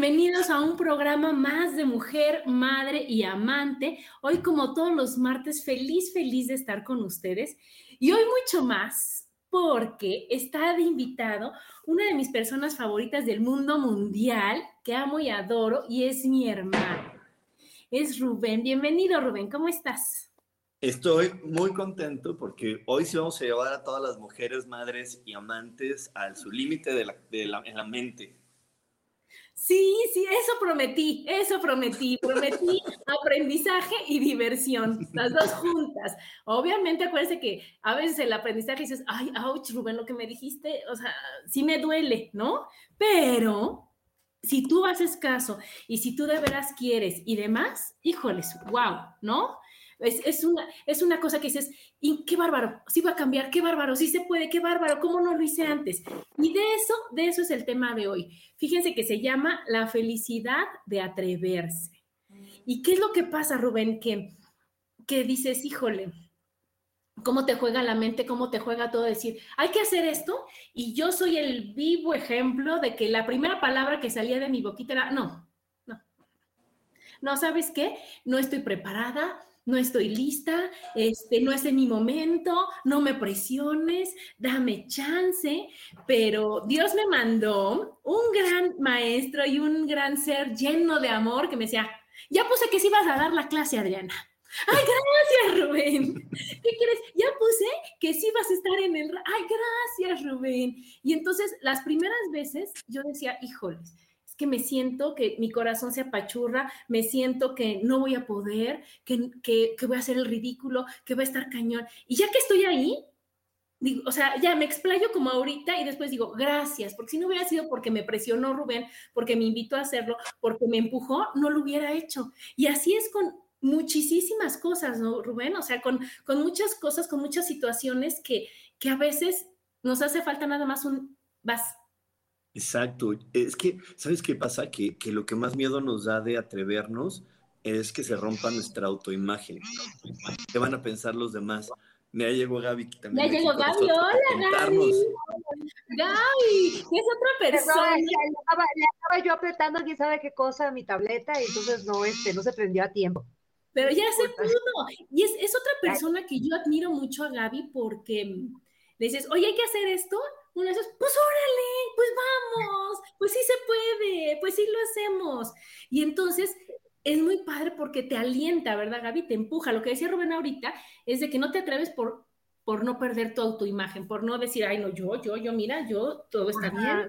Bienvenidos a un programa más de mujer, madre y amante. Hoy, como todos los martes, feliz, feliz de estar con ustedes. Y hoy mucho más porque está de invitado una de mis personas favoritas del mundo mundial que amo y adoro y es mi hermano. Es Rubén. Bienvenido, Rubén. ¿Cómo estás? Estoy muy contento porque hoy sí vamos a llevar a todas las mujeres, madres y amantes al su límite de en la mente. Sí, sí, eso prometí, eso prometí, prometí aprendizaje y diversión, las dos juntas. Obviamente, acuérdense que a veces el aprendizaje dices, ay, ouch, Rubén, lo que me dijiste, o sea, sí me duele, ¿no? Pero si tú haces caso y si tú de veras quieres y demás, híjoles, wow, ¿no? Es, una, es una cosa que dices, y qué bárbaro, sí va a cambiar, qué bárbaro, sí se puede, qué bárbaro, ¿cómo no lo hice antes? Y de eso, de eso es el tema de hoy. Fíjense que se llama la felicidad de atreverse. ¿Y qué es lo que pasa, Rubén? Que, que dices, híjole, cómo te juega la mente, cómo te juega todo decir, hay que hacer esto, y yo soy el vivo ejemplo de que la primera palabra que salía de mi boquita era, no, no, no, ¿sabes qué? No estoy preparada, no estoy lista, este, no es en mi momento, no me presiones, dame chance, pero Dios me mandó un gran maestro y un gran ser lleno de amor que me decía, ya puse que sí ibas a dar la clase, Adriana. Ay, gracias, Rubén. ¿Qué quieres? Ya puse que sí vas a estar en el... Ay, gracias, Rubén. Y entonces las primeras veces yo decía, híjoles, que me siento que mi corazón se apachurra, me siento que no voy a poder, que, que, voy a hacer el ridículo, que voy a estar cañón. Y ya que estoy ahí, digo, o sea, ya me explayo como ahorita y después digo, gracias, porque si no hubiera sido porque me presionó Rubén, porque me invitó a hacerlo, porque me empujó, no lo hubiera hecho. Y así es con muchísimas cosas, ¿no, Rubén? O sea, con, con muchas cosas, con muchas situaciones que, que a veces nos hace falta nada más un vas, Exacto. Es que, ¿sabes qué pasa? Que, que, lo que más miedo nos da de atrevernos es que se rompa nuestra autoimagen. ¿Qué van a pensar los demás? Me ha llegado Gaby también. Ya llegó Gaby, hola Gaby. Gaby, es otra persona. Le estaba, yo apretando quién sabe qué cosa a mi tableta y entonces no, este, no se prendió a tiempo. Pero ya se pudo. Y es, es otra persona que yo admiro mucho a Gaby porque le dices, oye, hay que hacer esto uno de esos, pues órale, pues vamos, pues sí se puede, pues sí lo hacemos. Y entonces es muy padre porque te alienta, ¿verdad, Gaby? Te empuja. Lo que decía Rubén ahorita es de que no te atreves por, por no perder toda tu imagen, por no decir, ay, no, yo, yo, yo, mira, yo, todo está bien,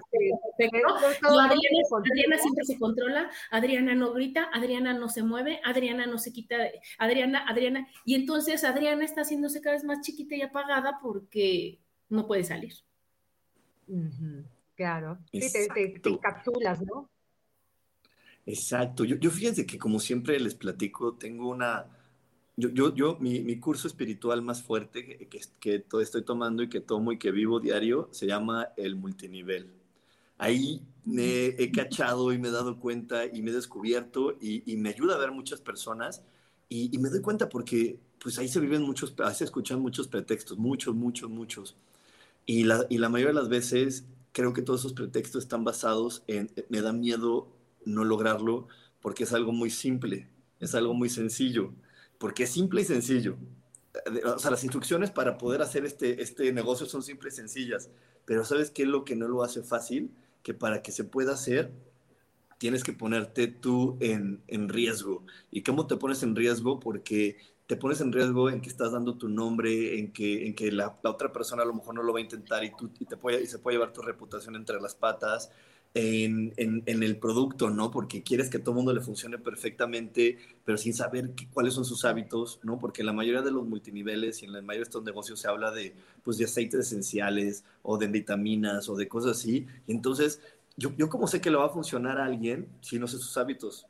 Adriana, siempre se controla, Adriana no grita, Adriana no se mueve, Adriana no se quita, Adriana, Adriana, y entonces Adriana está haciéndose cada vez más chiquita y apagada porque no puede salir. Claro, sí, te, te, capsulas, ¿no? Exacto. Yo, yo, fíjense que como siempre les platico, tengo una, yo, yo, yo mi, mi curso espiritual más fuerte que, que, que todo estoy tomando y que tomo y que vivo diario se llama el multinivel. Ahí me he cachado y me he dado cuenta y me he descubierto y, y me ayuda a ver muchas personas y, y, me doy cuenta porque pues ahí se viven muchos, ahí se escuchan muchos pretextos, muchos, muchos, muchos. Y la, y la mayoría de las veces creo que todos esos pretextos están basados en, me da miedo no lograrlo, porque es algo muy simple, es algo muy sencillo, porque es simple y sencillo. O sea, las instrucciones para poder hacer este, este negocio son simples y sencillas, pero ¿sabes qué es lo que no lo hace fácil? Que para que se pueda hacer, tienes que ponerte tú en, en riesgo. ¿Y cómo te pones en riesgo? Porque te pones en riesgo en que estás dando tu nombre, en que, en que la, otra persona a lo mejor no lo va a intentar y, tú, y, te puede, y se puede llevar tu reputación entre las patas en, en, el producto, ¿no? Porque quieres que todo el mundo le funcione perfectamente, pero sin saber cuáles son sus hábitos, ¿no? Porque la mayoría de los multiniveles y en la mayoría de estos negocios se habla de, pues, de aceites esenciales o de vitaminas o de cosas así. Y entonces, yo, yo como sé que le va a funcionar a alguien si no sé sus hábitos,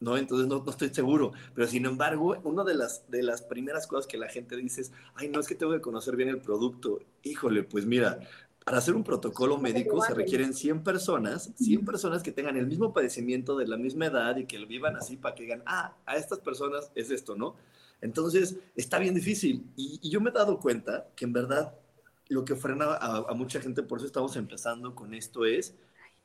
¿no? Entonces no, no, estoy seguro. Pero sin embargo, una de las, de las primeras cosas que la gente dice es, ay, no, es que tengo que conocer bien el producto. Híjole, pues mira, para hacer un protocolo médico se requieren 100 personas, 100 personas que tengan el mismo padecimiento de la misma edad y que lo vivan así para que digan, ah, a estas personas es esto, ¿no? Entonces, está bien difícil. Y, yo me he dado cuenta que en verdad lo que frena a, mucha gente, por eso estamos empezando con esto, es,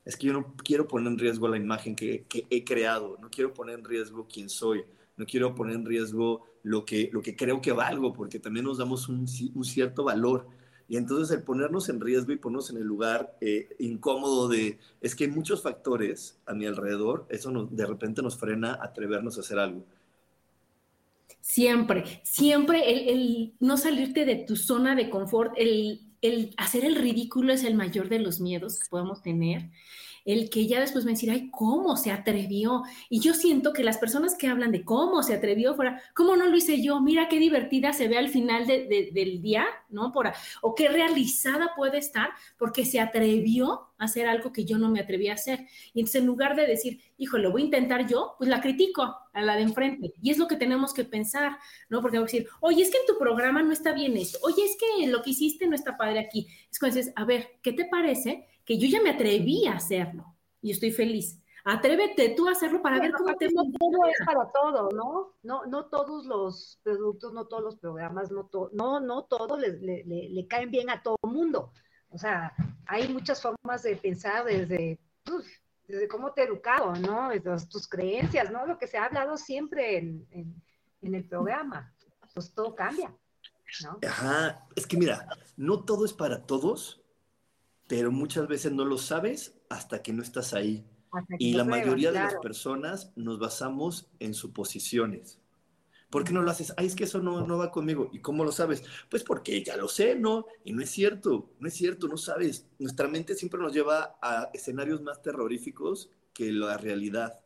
es que yo no quiero poner en riesgo la imagen que, que he creado, no quiero poner en riesgo quién soy, no quiero poner en riesgo lo que, lo que creo que valgo, porque también nos damos un, un cierto valor y entonces el ponernos en riesgo y ponernos en el lugar eh, incómodo de, es que hay muchos factores a mi alrededor, eso de repente nos frena a atrevernos a hacer algo. Siempre, siempre el, el no salirte de tu zona de confort, el, el hacer el ridículo es el mayor de los miedos que podemos tener el que ya después me decir, ay, ¿cómo se atrevió? Y yo siento que las personas que hablan de cómo se atrevió fuera, ¿cómo no lo hice yo? Mira qué divertida se ve al final del día, ¿no? Por, o qué realizada puede estar porque se atrevió a hacer algo que yo no me atreví a hacer. Y entonces en lugar de decir, hijo, lo voy a intentar yo, pues la critico a la de enfrente. Y es lo que tenemos que pensar, ¿no? Porque voy decir, oye, es que en tu programa no está bien esto, oye, es que lo que hiciste no está padre aquí. Es cuando dices, a ver, ¿qué te parece? Que yo ya me atreví a hacerlo y estoy feliz. Atrévete tú a hacerlo para ver cómo te No todo es para todo, ¿no? No, no todos los productos, no todos los programas, no, no, no todos le, le, caen bien a todo mundo. O sea, hay muchas formas de pensar desde, desde cómo te he educado, ¿no? Desde tus creencias, ¿no? Lo que se ha hablado siempre en, en, en el programa. Pues todo cambia, ¿no? Ajá, es que mira, no todo es para todos, pero muchas veces no lo sabes hasta que no estás ahí. Y la mayoría de las personas nos basamos en suposiciones. ¿Por qué no lo haces? Ay, es que eso no, no va conmigo. ¿Y cómo lo sabes? Pues porque ya lo sé, ¿no? Y no es cierto, no es cierto, no sabes. Nuestra mente siempre nos lleva a escenarios más terroríficos que la realidad.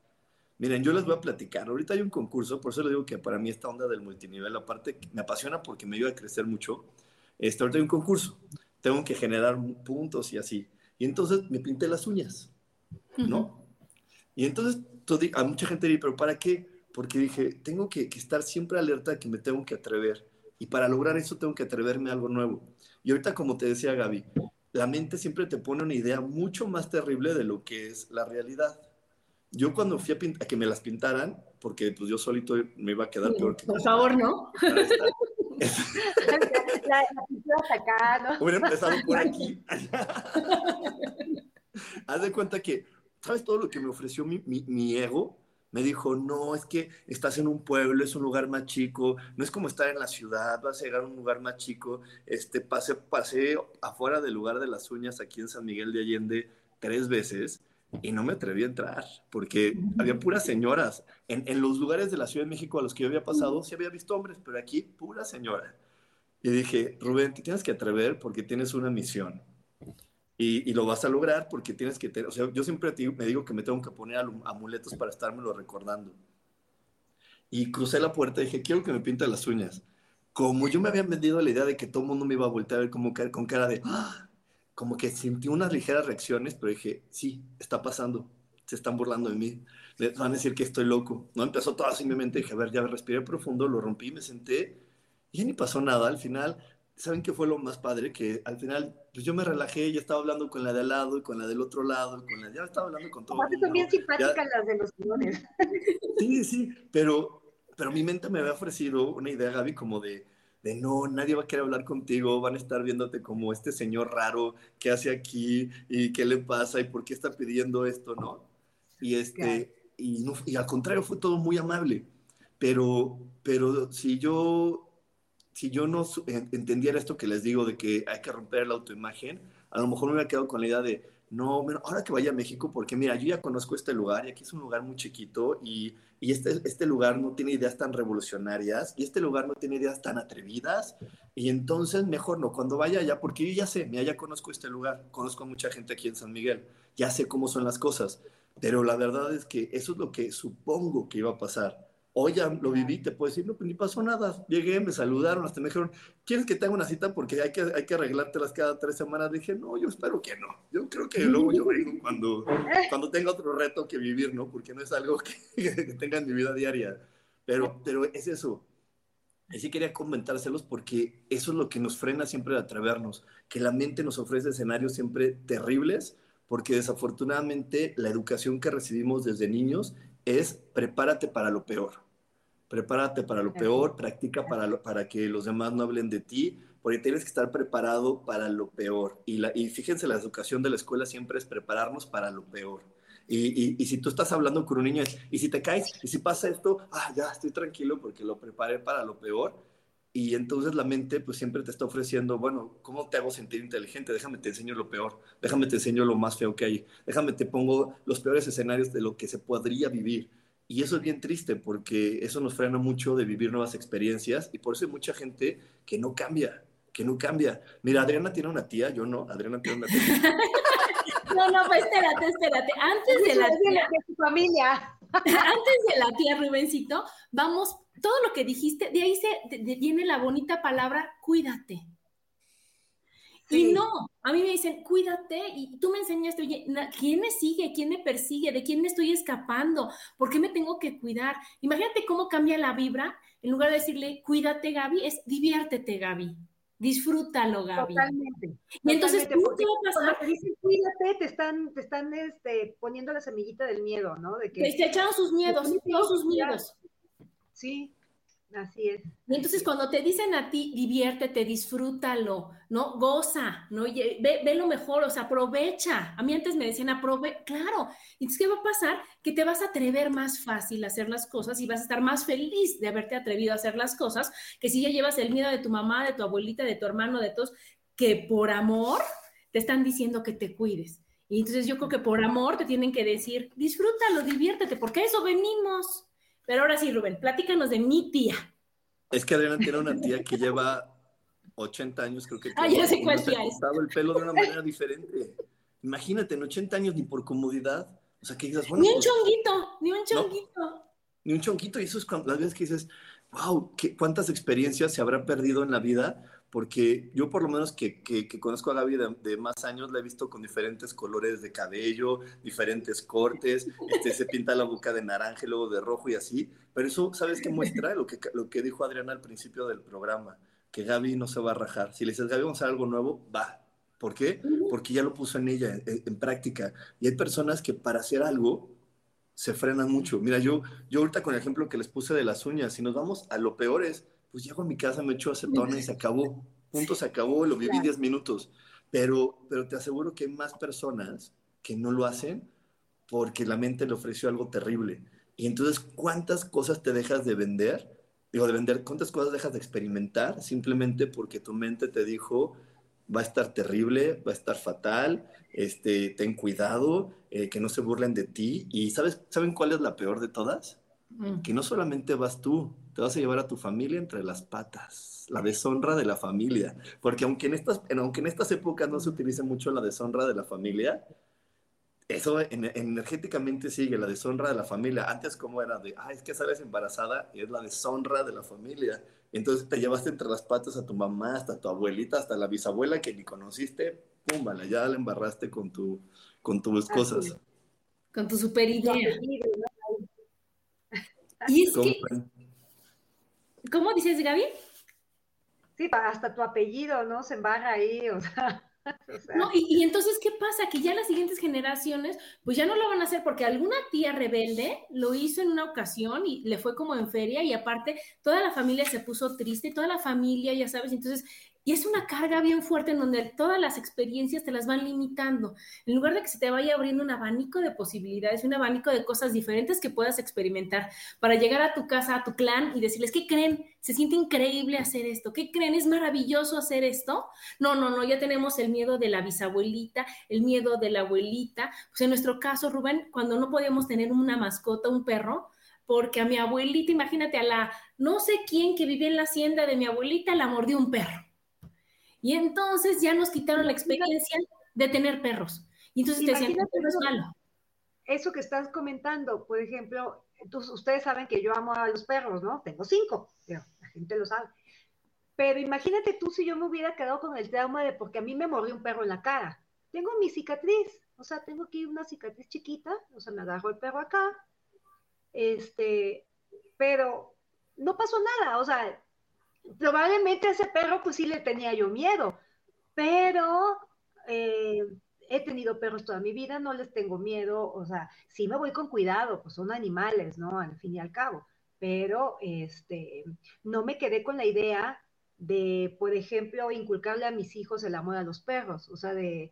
Miren, yo les voy a platicar. Ahorita hay un concurso, por eso les digo que para mí esta onda del multinivel, aparte, me apasiona porque me ayuda a crecer mucho. Este, ahorita hay un concurso tengo que generar puntos y así. Y entonces me pinté las uñas, ¿no? Y entonces a mucha gente dice, pero ¿para qué? Porque dije, tengo que, estar siempre alerta que me tengo que atrever. Y para lograr eso tengo que atreverme a algo nuevo. Y ahorita, como te decía Gaby, la mente siempre te pone una idea mucho más terrible de lo que es la realidad. Yo cuando fui a, a que me las pintaran, porque pues yo solito me iba a quedar peor que... Por favor, ¿no? La. Hubiera empezado por aquí. Haz de cuenta que, ¿sabes todo lo que me ofreció mi, mi, ego? Me dijo, no, es que estás en un pueblo, es un lugar más chico, no es como estar en la ciudad, vas a llegar a un lugar más chico. Este, pasé, pasé afuera del lugar de las uñas aquí en San Miguel de Allende tres veces y no me atreví a entrar porque había puras señoras. En, en, los lugares de la Ciudad de México a los que yo había pasado sí había visto hombres, pero aquí pura señora. Y dije, Rubén, te tienes que atrever porque tienes una misión. Y, y lo vas a lograr porque tienes que tener, o sea, yo siempre me digo que me tengo que poner amuletos para estármelo recordando. Y crucé la puerta y dije, quiero que me pinte las uñas. Como yo me había vendido la idea de que todo el mundo me iba a voltear a ver como con cara de, ¡Ah! Como que sentí unas ligeras reacciones, pero dije, sí, está pasando, se están burlando de mí, me van a decir que estoy loco. No empezó todo así mi mente, dije, a ver, ya respiré profundo, lo rompí, me senté y ya ni pasó nada. Al final, ¿saben qué fue lo más padre? Que al final, pues yo me relajé, ya estaba hablando con la de al lado y con la del otro lado, y con la, ya estaba hablando con todo. Aparte son bien simpáticas las de los. Sí, sí, pero, pero mi mente me había ofrecido una idea, Gaby, como de, de no, nadie va a querer hablar contigo, van a estar viéndote como este señor raro, ¿qué hace aquí? ¿Y qué le pasa? ¿Y por qué está pidiendo esto? ¿No? Y este, y, no, y al contrario, fue todo muy amable. Pero, pero si yo, si yo no entendiera esto que les digo de que hay que romper la autoimagen, a lo mejor me hubiera quedado con la idea de, no, ahora que vaya a México, porque mira, yo ya conozco este lugar y aquí es un lugar muy chiquito y, y este, este lugar no tiene ideas tan revolucionarias y este lugar no tiene ideas tan atrevidas y entonces mejor no, cuando vaya allá, porque ya sé, mira, ya conozco este lugar, conozco a mucha gente aquí en San Miguel, ya sé cómo son las cosas, pero la verdad es que eso es lo que supongo que iba a pasar. Ya lo viví, te puedo decir, no, pues ni pasó nada. Llegué, me saludaron, hasta me dijeron, ¿quieres que te haga una cita? Porque hay que, hay que arreglártelas cada tres semanas. Dije, no, yo espero que no. Yo creo que luego yo vengo cuando, cuando tenga otro reto que vivir, ¿no? Porque no es algo que, que tenga en mi vida diaria. Pero, pero es eso. Y sí quería comentárselos porque eso es lo que nos frena siempre de atrevernos, que la mente nos ofrece escenarios siempre terribles, porque desafortunadamente la educación que recibimos desde niños es prepárate para lo peor prepárate para lo peor, practica para, para que los demás no hablen de ti, porque tienes que estar preparado para lo peor. Y, la, y fíjense, la educación de la escuela siempre es prepararnos para lo peor. Y, y, si tú estás hablando con un niño, y si te caes, y si pasa esto, ah, ya estoy tranquilo porque lo preparé para lo peor. Y entonces la mente pues siempre te está ofreciendo, bueno, ¿cómo te hago sentir inteligente? Déjame te enseño lo peor, déjame te enseño lo más feo que hay, déjame te pongo los peores escenarios de lo que se podría vivir. Y eso es bien triste porque eso nos frena mucho de vivir nuevas experiencias y por eso hay mucha gente que no cambia, que no cambia. Mira, Adriana tiene una tía, yo no, Adriana tiene una tía. no, no, pues espérate, espérate. Antes de la tía, de tu familia. Antes de la tía Rubencito, vamos, todo lo que dijiste, de ahí se viene la bonita palabra cuídate. Y no, a mí me dicen, cuídate, y tú me enseñaste, oye, ¿quién me sigue? ¿Quién me persigue? ¿De quién me estoy escapando? ¿Por qué me tengo que cuidar? Imagínate cómo cambia la vibra. En lugar de decirle, cuídate, Gaby, es diviértete, Gaby. Disfrútalo, Gaby. Totalmente. Y entonces, ¿cómo te va a pasar? Te dicen cuídate, te están, te están este, poniendo la semillita del miedo, ¿no? De que, echaron sus miedos, todos sus miedos. Sí, Así es. Y entonces cuando te dicen a ti, diviértete, disfrútalo, ¿no? Goza, ¿no? Ve, ve, lo mejor, o sea, aprovecha. A mí antes me decían, aprove, claro. Entonces, ¿qué va a pasar? Que te vas a atrever más fácil a hacer las cosas y vas a estar más feliz de haberte atrevido a hacer las cosas que si ya llevas el miedo de tu mamá, de tu abuelita, de tu hermano, de todos, que por amor te están diciendo que te cuides. Y entonces yo creo que por amor te tienen que decir, disfrútalo, diviértete, porque a eso venimos. Pero ahora sí, Rubén, platícanos de mi tía. Es que Adriana tiene una tía que lleva 80 años, creo que. Ah, ya sé cuál tía es. el pelo de una manera diferente. Imagínate, en 80 años ni por comodidad. O sea, que bueno. Ni un pues, chonguito, ni un chonguito. ni un chonguito. Y eso es cuando, las veces que dices, wow, ¿qué, ¿cuántas experiencias se habrá perdido en la vida porque yo por lo menos que, que, conozco a Gaby de, más años, la he visto con diferentes colores de cabello, diferentes cortes, este, se pinta la boca de naranja y luego de rojo y así, pero eso, ¿sabes qué muestra? Lo que, lo que dijo Adriana al principio del programa, que Gaby no se va a rajar. Si le dices, Gaby, vamos a hacer algo nuevo, va. ¿Por qué? Porque ya lo puso en ella, en, en práctica. Y hay personas que para hacer algo se frenan mucho. Mira, yo, yo ahorita con el ejemplo que les puse de las uñas, si nos vamos a lo peor es pues llego a mi casa, me echo acetona y se acabó. Punto, se acabó, lo viví 10 minutos. Pero, pero te aseguro que hay más personas que no lo hacen porque la mente le ofreció algo terrible. Y entonces, ¿cuántas cosas te dejas de vender? Digo, de vender, ¿cuántas cosas dejas de experimentar simplemente porque tu mente te dijo, va a estar terrible, va a estar fatal, este, ten cuidado, eh, que no se burlen de ti. Y ¿sabes, ¿saben cuál es la peor de todas? Mm. Que no solamente vas tú, te vas a llevar a tu familia entre las patas, la deshonra de la familia, porque aunque en estas, aunque en estas épocas no se utilice mucho la deshonra de la familia, eso energéticamente sigue, la deshonra de la familia. Antes como era de, ah, es que sales embarazada, y es la deshonra de la familia. Entonces te llevaste entre las patas a tu mamá, hasta tu abuelita, hasta la bisabuela que ni conociste, pum, vale, ya la embarraste con, tu, con tus cosas. Con tu super idea. Y es que ¿Cómo dices, Gaby? Sí, hasta tu apellido, ¿no? Se embarra ahí, o sea. No, y, entonces, ¿qué pasa? Que ya las siguientes generaciones, pues ya no lo van a hacer porque alguna tía rebelde lo hizo en una ocasión y le fue como en feria y aparte toda la familia se puso triste, toda la familia, ya sabes, entonces Y es una carga bien fuerte en donde todas las experiencias te las van limitando. En lugar de que se te vaya abriendo un abanico de posibilidades, un abanico de cosas diferentes que puedas experimentar para llegar a tu casa, a tu clan y decirles, ¿qué creen? Se siente increíble hacer esto. ¿Qué creen? ¿Es maravilloso hacer esto? No, no, no, ya tenemos el miedo de la bisabuelita, el miedo de la abuelita. Pues en nuestro caso, Rubén, cuando no podíamos tener una mascota, un perro, porque a mi abuelita, imagínate, a la no sé quién que vivía en la hacienda de mi abuelita, la mordió un perro. Y entonces ya nos quitaron la experiencia de tener perros. Y entonces te decían, es malo. Eso que estás comentando, por ejemplo, ustedes saben que yo amo a los perros, ¿no? Tengo cinco, pero la gente lo sabe. Pero imagínate tú si yo me hubiera quedado con el trauma de porque a mí me mordió un perro en la cara. Tengo mi cicatriz, o sea, tengo aquí una cicatriz chiquita, o sea, me agarró el perro acá, este, pero no pasó nada, o sea, probablemente a ese perro pues sí le tenía yo miedo, pero eh, he tenido perros toda mi vida, no les tengo miedo, o sea, sí me voy con cuidado, pues son animales, ¿no? Al fin y al cabo, pero este, no me quedé con la idea de, por ejemplo, inculcarle a mis hijos el amor a los perros, o sea, de,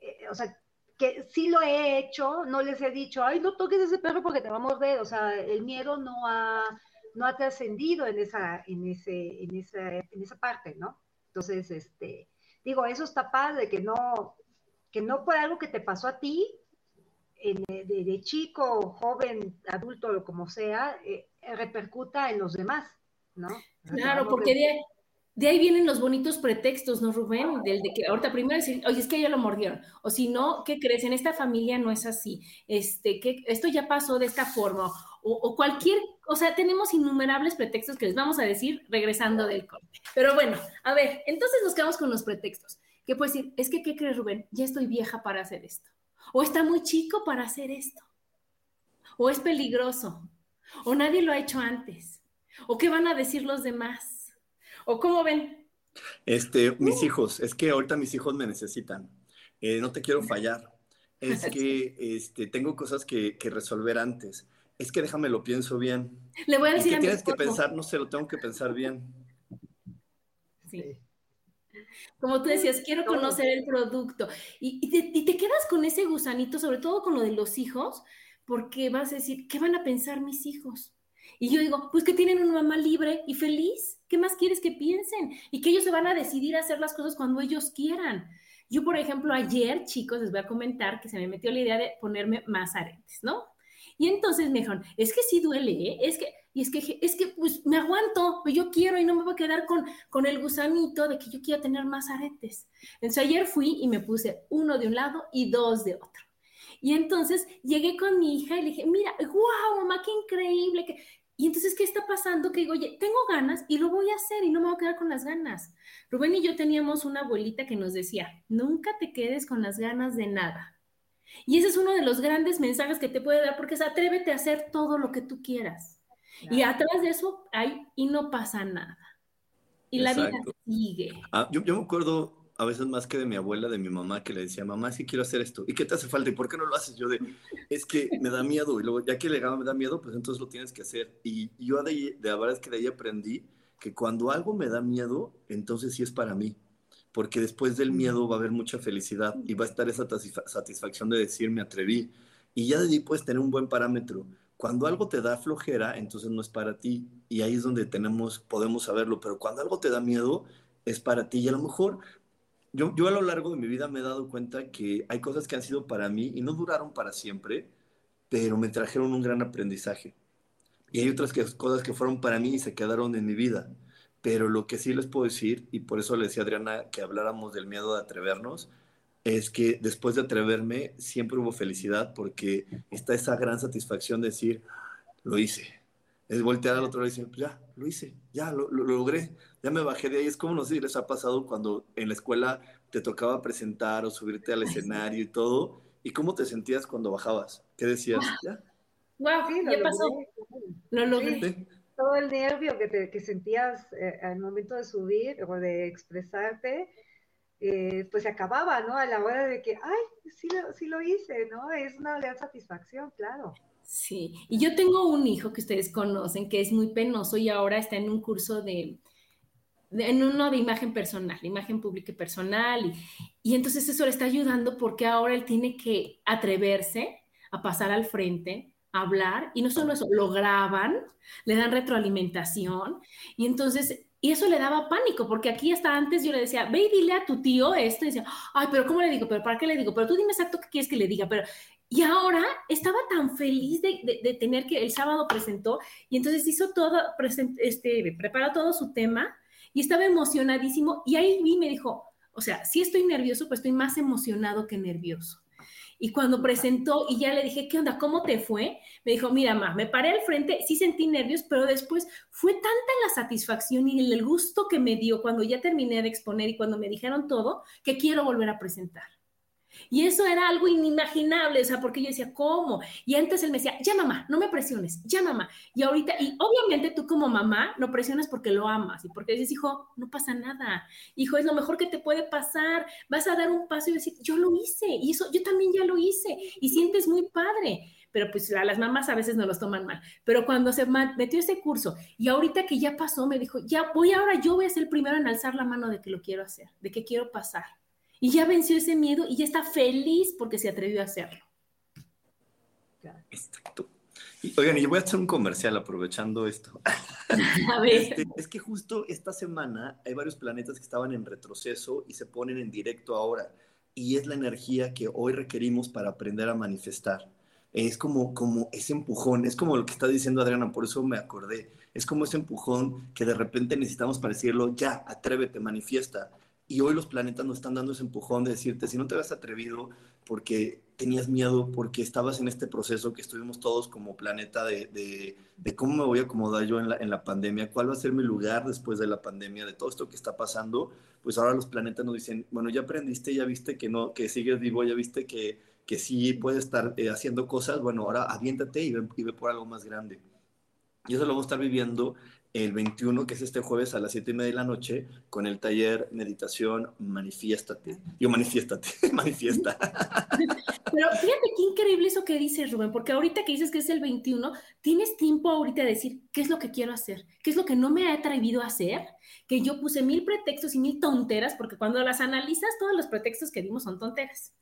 eh, o sea, que sí lo he hecho, no les he dicho, ay, no toques ese perro porque te va a morder, o sea, el miedo no ha, no ha trascendido en esa, en, ese, en, esa, en esa parte, ¿no? Entonces, este, digo, eso está padre, que no, que no fue algo que te pasó a ti, de, chico, joven, adulto, o como sea, eh, repercuta en los demás, ¿no? Claro, porque de, de ahí vienen los bonitos pretextos, ¿no, Rubén? Del de que ahorita primero decir, oye, es que ya lo mordieron. O si no, ¿qué crees? En esta familia no es así. Este, que esto ya pasó de esta forma. O, cualquier, o sea, tenemos innumerables pretextos que les vamos a decir regresando del corte. Pero bueno, a ver, entonces nos quedamos con los pretextos. ¿Qué puedes decir? Es que, ¿qué crees, Rubén? Ya estoy vieja para hacer esto. O está muy chico para hacer esto. O es peligroso. O nadie lo ha hecho antes. O qué van a decir los demás ¿O cómo ven? Este, mis uh. hijos, es que ahorita mis hijos me necesitan. Eh, no te quiero fallar. Es que este, tengo cosas que, resolver antes. Es que déjame lo pienso bien. Le voy a decir a tienes que pensar, no sé, lo tengo que pensar bien. Sí. Como tú decías, quiero conocer el producto. Y, te, y, te, quedas con ese gusanito, sobre todo con lo de los hijos, porque vas a decir, ¿qué van a pensar mis hijos? Y yo digo, pues que tienen una mamá libre y feliz. ¿Qué más quieres que piensen? Y que ellos se van a decidir a hacer las cosas cuando ellos quieran. Yo, por ejemplo, ayer, chicos, les voy a comentar que se me metió la idea de ponerme más aretes, ¿no? Y entonces me dijeron, es que sí duele, ¿eh? Es que, y es que, es que, pues me aguanto, pues yo quiero y no me voy a quedar con, con el gusanito de que yo quiero tener más aretes. Entonces ayer fui y me puse uno de un lado y dos de otro. Y entonces llegué con mi hija y le dije, mira, wow, mamá, qué increíble. Que... Y entonces, ¿qué está pasando? Que digo, oye, tengo ganas y lo voy a hacer y no me voy a quedar con las ganas. Rubén y yo teníamos una abuelita que nos decía, nunca te quedes con las ganas de nada. Y ese es uno de los grandes mensajes que te puede dar, porque es atrévete a hacer todo lo que tú quieras. Y atrás de eso hay y no pasa nada. Y la vida sigue. Ah, yo, yo, me acuerdo a veces más que de mi abuela, de mi mamá, que le decía, mamá, sí quiero hacer esto. ¿Y qué te hace falta? ¿Y por qué no lo haces? Yo de, es que me da miedo. Y luego, ya que le me da miedo, pues entonces lo tienes que hacer. Y yo de, de la verdad es que de ahí aprendí que cuando algo me da miedo, entonces sí es para mí. Porque después del miedo va a haber mucha felicidad y va a estar esa satisfacción de decir, me atreví. Y ya de ahí puedes tener un buen parámetro. Cuando algo te da flojera, entonces no es para ti. Y ahí es donde tenemos, podemos saberlo. Pero cuando algo te da miedo, es para ti. Y a lo mejor yo, yo a lo largo de mi vida me he dado cuenta que hay cosas que han sido para mí y no duraron para siempre, pero me trajeron un gran aprendizaje. Y hay otras cosas que fueron para mí y se quedaron en mi vida. Pero lo que sí les puedo decir, y por eso le decía a Adriana que habláramos del miedo de atrevernos, es que después de atreverme siempre hubo felicidad porque está esa gran satisfacción de decir, lo hice, es voltear al otro lado y decir, ya, lo hice, ya, lo, logré, ya me bajé de ahí. Es como, no sé si les ha pasado cuando en la escuela te tocaba presentar o subirte al escenario y todo, y cómo te sentías cuando bajabas. ¿Qué decías? ¿Ya? Wow, sí, ya pasó. Lo logré. Todo el nervio que, te, que sentías eh, al momento de subir o de expresarte, eh, pues se acababa, ¿no? A la hora de que, ay, sí lo, sí lo hice, ¿no? Es una gran satisfacción, claro. Sí, y yo tengo un hijo que ustedes conocen que es muy penoso y ahora está en un curso de, en uno de imagen personal, imagen pública y personal, y, y entonces eso le está ayudando porque ahora él tiene que atreverse a pasar al frente, hablar, y no solo eso, lo graban, le dan retroalimentación, y entonces y eso le daba pánico, porque aquí hasta antes yo le decía, ve y dile a tu tío esto, y decía, ay, pero ¿cómo le digo? ¿Pero para qué le digo? Pero tú dime exacto qué quieres que le diga, pero... Y ahora estaba tan feliz de, de, tener que el sábado presentó, y entonces hizo todo, este, preparó todo su tema, y estaba emocionadísimo, y ahí vi, me dijo, o sea, si estoy nervioso, pues estoy más emocionado que nervioso. Y cuando presentó y ya le dije, ¿qué onda? ¿Cómo te fue? Me dijo, mira, ma, me paré al frente, sí sentí nervios, pero después fue tanta la satisfacción y el gusto que me dio cuando ya terminé de exponer y cuando me dijeron todo, que quiero volver a presentar. Y eso era algo inimaginable, o sea, porque yo decía, ¿cómo? Y antes él me decía, ya mamá, no me presiones, ya mamá. Y ahorita, y obviamente tú como mamá no presionas porque lo amas y porque dices, hijo, no pasa nada, hijo, es lo mejor que te puede pasar, vas a dar un paso y decir, yo lo hice, y eso yo también ya lo hice, y sientes muy padre pero pues a las mamás a veces no los toman mal. Pero cuando se metió ese curso y ahorita que ya pasó, me dijo, ya voy ahora, yo voy a ser el primero en alzar la mano de que lo quiero hacer, de que quiero pasar. Y ya venció ese miedo y ya está feliz porque se atrevió a hacerlo. Exacto. oigan, y yo voy a hacer un comercial aprovechando esto. A ver. Este, es que justo esta semana hay varios planetas que estaban en retroceso y se ponen en directo ahora. Y es la energía que hoy requerimos para aprender a manifestar. Es como, como ese empujón, es como lo que está diciendo Adriana, por eso me acordé. Es como ese empujón que de repente necesitamos para decirlo, ya, atrévete, manifiesta. Y hoy los planetas nos están dando ese empujón de decirte, si no te habías atrevido porque tenías miedo, porque estabas en este proceso que estuvimos todos como planeta de, de, cómo me voy a acomodar yo en la, en la, pandemia, cuál va a ser mi lugar después de la pandemia, de todo esto que está pasando, pues ahora los planetas nos dicen, bueno, ya aprendiste, ya viste que no, que sigues vivo, ya viste que, que sí puedes estar eh, haciendo cosas, bueno, ahora aviéntate y ve, y ve por algo más grande. Y eso lo vamos a estar viviendo el 21, que es este jueves a las 7 y media de la noche, con el taller Meditación Manifiéstate. Yo manifiéstate, manifiesta. Pero fíjate qué increíble eso que dices, Rubén, porque ahorita que dices que es el 21, tienes tiempo ahorita de decir qué es lo que quiero hacer, qué es lo que no me he atrevido a hacer, que yo puse mil pretextos y mil tonteras, porque cuando las analizas, todos los pretextos que dimos son tonteras.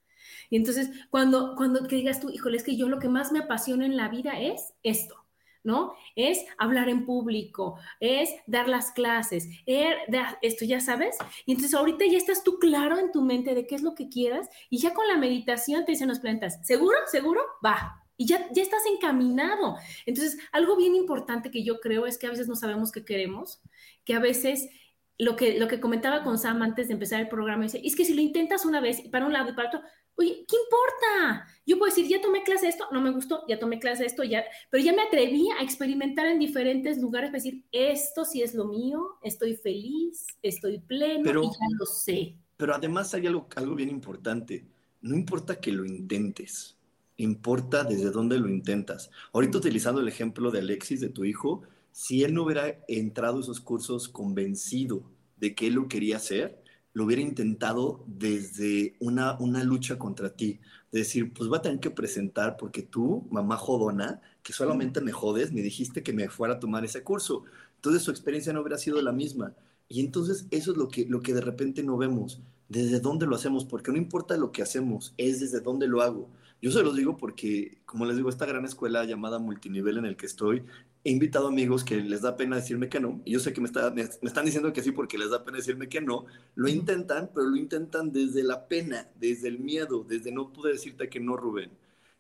Y entonces, cuando, cuando que digas tú, híjole, es que yo lo que más me apasiona en la vida es esto ¿no? Es hablar en público, es dar las clases, es esto ya sabes. Y entonces ahorita ya estás tú claro en tu mente de qué es lo que quieras y ya con la meditación te dicen los planetas, ¿seguro? ¿Seguro? Va. Y ya, ya estás encaminado. Entonces, algo bien importante que yo creo es que a veces no sabemos qué queremos, que a veces lo que, lo que comentaba con Sam antes de empezar el programa, es que si lo intentas una vez para un lado y para otro, Oye, ¿qué importa? Yo puedo decir, ya tomé clase de esto, no me gustó, ya tomé clase de esto, ya, pero ya me atreví a experimentar en diferentes lugares para decir, esto sí es lo mío, estoy feliz, estoy pleno y ya lo sé. Pero además hay algo, algo bien importante, no importa que lo intentes, importa desde dónde lo intentas. Ahorita utilizando el ejemplo de Alexis, de tu hijo, si él no hubiera entrado a esos cursos convencido de que él lo quería hacer, lo hubiera intentado desde una, una lucha contra ti. De decir, pues va a tener que presentar porque tú, mamá jodona, que solamente me jodes, me dijiste que me fuera a tomar ese curso. Entonces su experiencia no hubiera sido la misma. Y entonces eso es lo que, lo que de repente no vemos. Desde dónde lo hacemos, porque no importa lo que hacemos, es desde dónde lo hago. Yo se los digo porque, como les digo, esta gran escuela llamada multinivel en el que estoy he invitado amigos que les da pena decirme que no, y yo sé que me, me, están diciendo que sí porque les da pena decirme que no, lo intentan, pero lo intentan desde la pena, desde el miedo, desde no poder decirte que no, Rubén.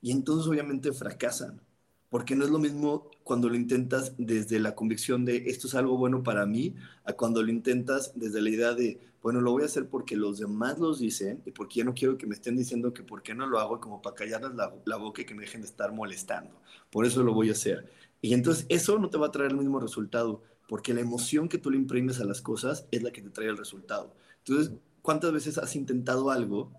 Y entonces obviamente fracasan, porque no es lo mismo cuando lo intentas desde la convicción de esto es algo bueno para mí, a cuando lo intentas desde la idea de, bueno, lo voy a hacer porque los demás los dicen y porque ya no quiero que me estén diciendo que por qué no lo hago como para callarles la, la boca y que me dejen de estar molestando. Por eso lo voy a hacer. Y entonces eso no te va a traer el mismo resultado, porque la emoción que tú le imprimes a las cosas es la que te trae el resultado. Entonces, ¿cuántas veces has intentado algo,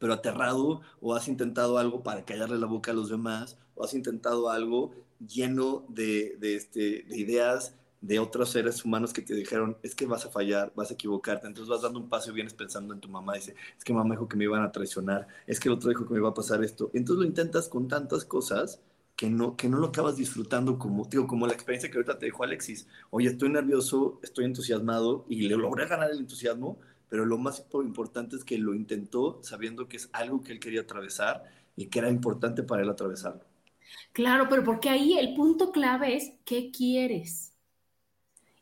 pero aterrado, o has intentado algo para callarle la boca a los demás, o has intentado algo lleno de, de, este, de ideas de otros seres humanos que te dijeron, es que vas a fallar, vas a equivocarte, entonces vas dando un paso y vienes pensando en tu mamá, dice, es que mamá dijo que me iban a traicionar, es que el otro dijo que me iba a pasar esto, entonces lo intentas con tantas cosas que no, que no lo acabas disfrutando como, digo, como la experiencia que ahorita te dijo Alexis. Oye, estoy nervioso, estoy entusiasmado y le logré ganar el entusiasmo, pero lo más importante es que lo intentó sabiendo que es algo que él quería atravesar y que era importante para él atravesarlo. Claro, pero porque ahí el punto clave es qué quieres.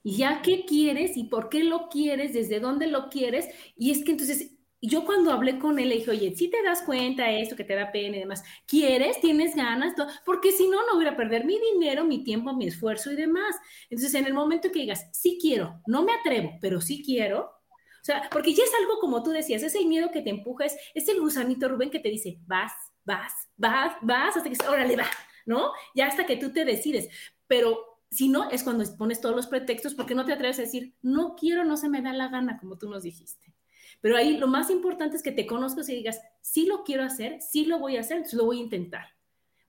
Y ya qué quieres y por qué lo quieres, desde dónde lo quieres. Y es que entonces yo cuando hablé con él le dije, oye, si te das cuenta de esto, que te da pena y demás, ¿quieres? ¿Tienes ganas? Porque si no, no voy a perder mi dinero, mi tiempo, mi esfuerzo y demás. Entonces, en el momento que digas, sí quiero, no me atrevo, pero sí quiero, o sea, porque ya es algo como tú decías, es el miedo que te empuja, es, es el gusanito Rubén que te dice, vas, vas, vas, vas, hasta que, órale, va, ¿no? Ya hasta que tú te decides. Pero si no, es cuando pones todos los pretextos porque no te atreves a decir, no quiero, no se me da la gana, como tú nos dijiste. Pero ahí lo más importante es que te conozcas y digas, sí lo quiero hacer, sí lo voy a hacer, entonces lo voy a intentar.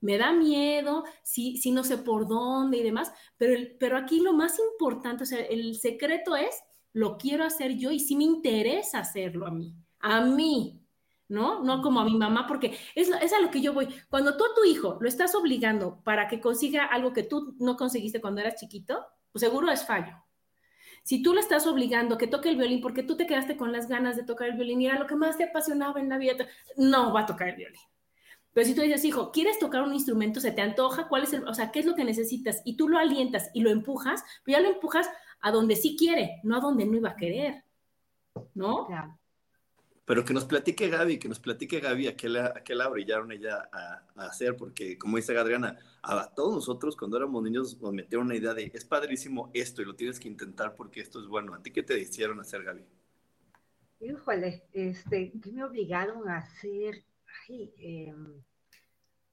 Me da miedo, sí, sí no sé por dónde y demás, pero, pero aquí lo más importante, o sea, el secreto es, lo quiero hacer yo y sí me interesa hacerlo a mí, a mí, ¿no? No como a mi mamá, porque es, es a lo que yo voy. Cuando tú a tu hijo lo estás obligando para que consiga algo que tú no conseguiste cuando eras chiquito, pues seguro es fallo. Si tú le estás obligando a que toque el violín porque tú te quedaste con las ganas de tocar el violín y era lo que más te apasionaba en la vida, no va a tocar el violín. Pero si tú dices, hijo, ¿quieres tocar un instrumento? ¿Se te antoja? ¿Cuál es el, o sea, qué es lo que necesitas? Y tú lo alientas y lo empujas, pero ya lo empujas a donde sí quiere, no a donde no iba a querer. ¿No? Claro. Pero que nos platique Gaby, que nos platique Gaby a qué la, a qué la brillaron ella a, hacer, porque como dice Adriana, a todos nosotros cuando éramos niños nos metieron una idea de es padrísimo esto y lo tienes que intentar porque esto es bueno. ¿A ti qué te hicieron hacer, Gaby? Híjole, este, ¿qué me obligaron a hacer? Ay, em,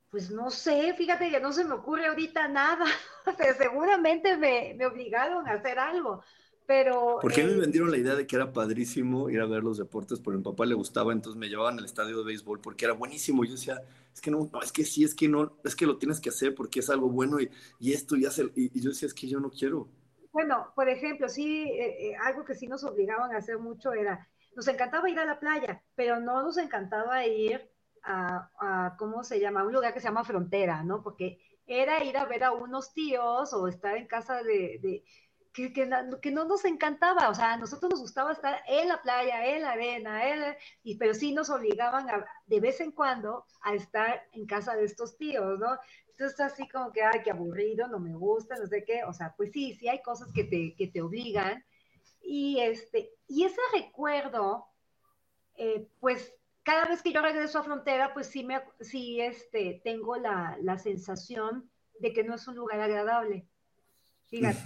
pues no sé, fíjate que no se me ocurre ahorita nada. seguramente me, me obligaron a hacer algo pero... Porque me vendieron la idea de que era padrísimo ir a ver los deportes, porque a mi papá le gustaba, entonces me llevaban al estadio de béisbol porque era buenísimo. Yo decía, es que no, es que sí, es que no, es que lo tienes que hacer porque es algo bueno y, y esto y hace, y, yo decía, es que yo no quiero. Bueno, por ejemplo, sí, eh, eh, algo que sí nos obligaban a hacer mucho era, nos encantaba ir a la playa, pero no nos encantaba ir a, a ¿cómo se llama? Un lugar que se llama Frontera, ¿no? Porque era ir a ver a unos tíos o estar en casa de que, que, no nos encantaba, o sea, a nosotros nos gustaba estar en la playa, en la arena, y, pero sí nos obligaban a, de vez en cuando a estar en casa de estos tíos, ¿no? Entonces así como que, ay, qué aburrido, no me gusta, no sé qué, o sea, pues sí, sí hay cosas que te, que te obligan, y este, y ese recuerdo, eh, pues cada vez que yo regreso a frontera, pues sí, me, sí este, tengo la, la sensación de que no es un lugar agradable Fíjate,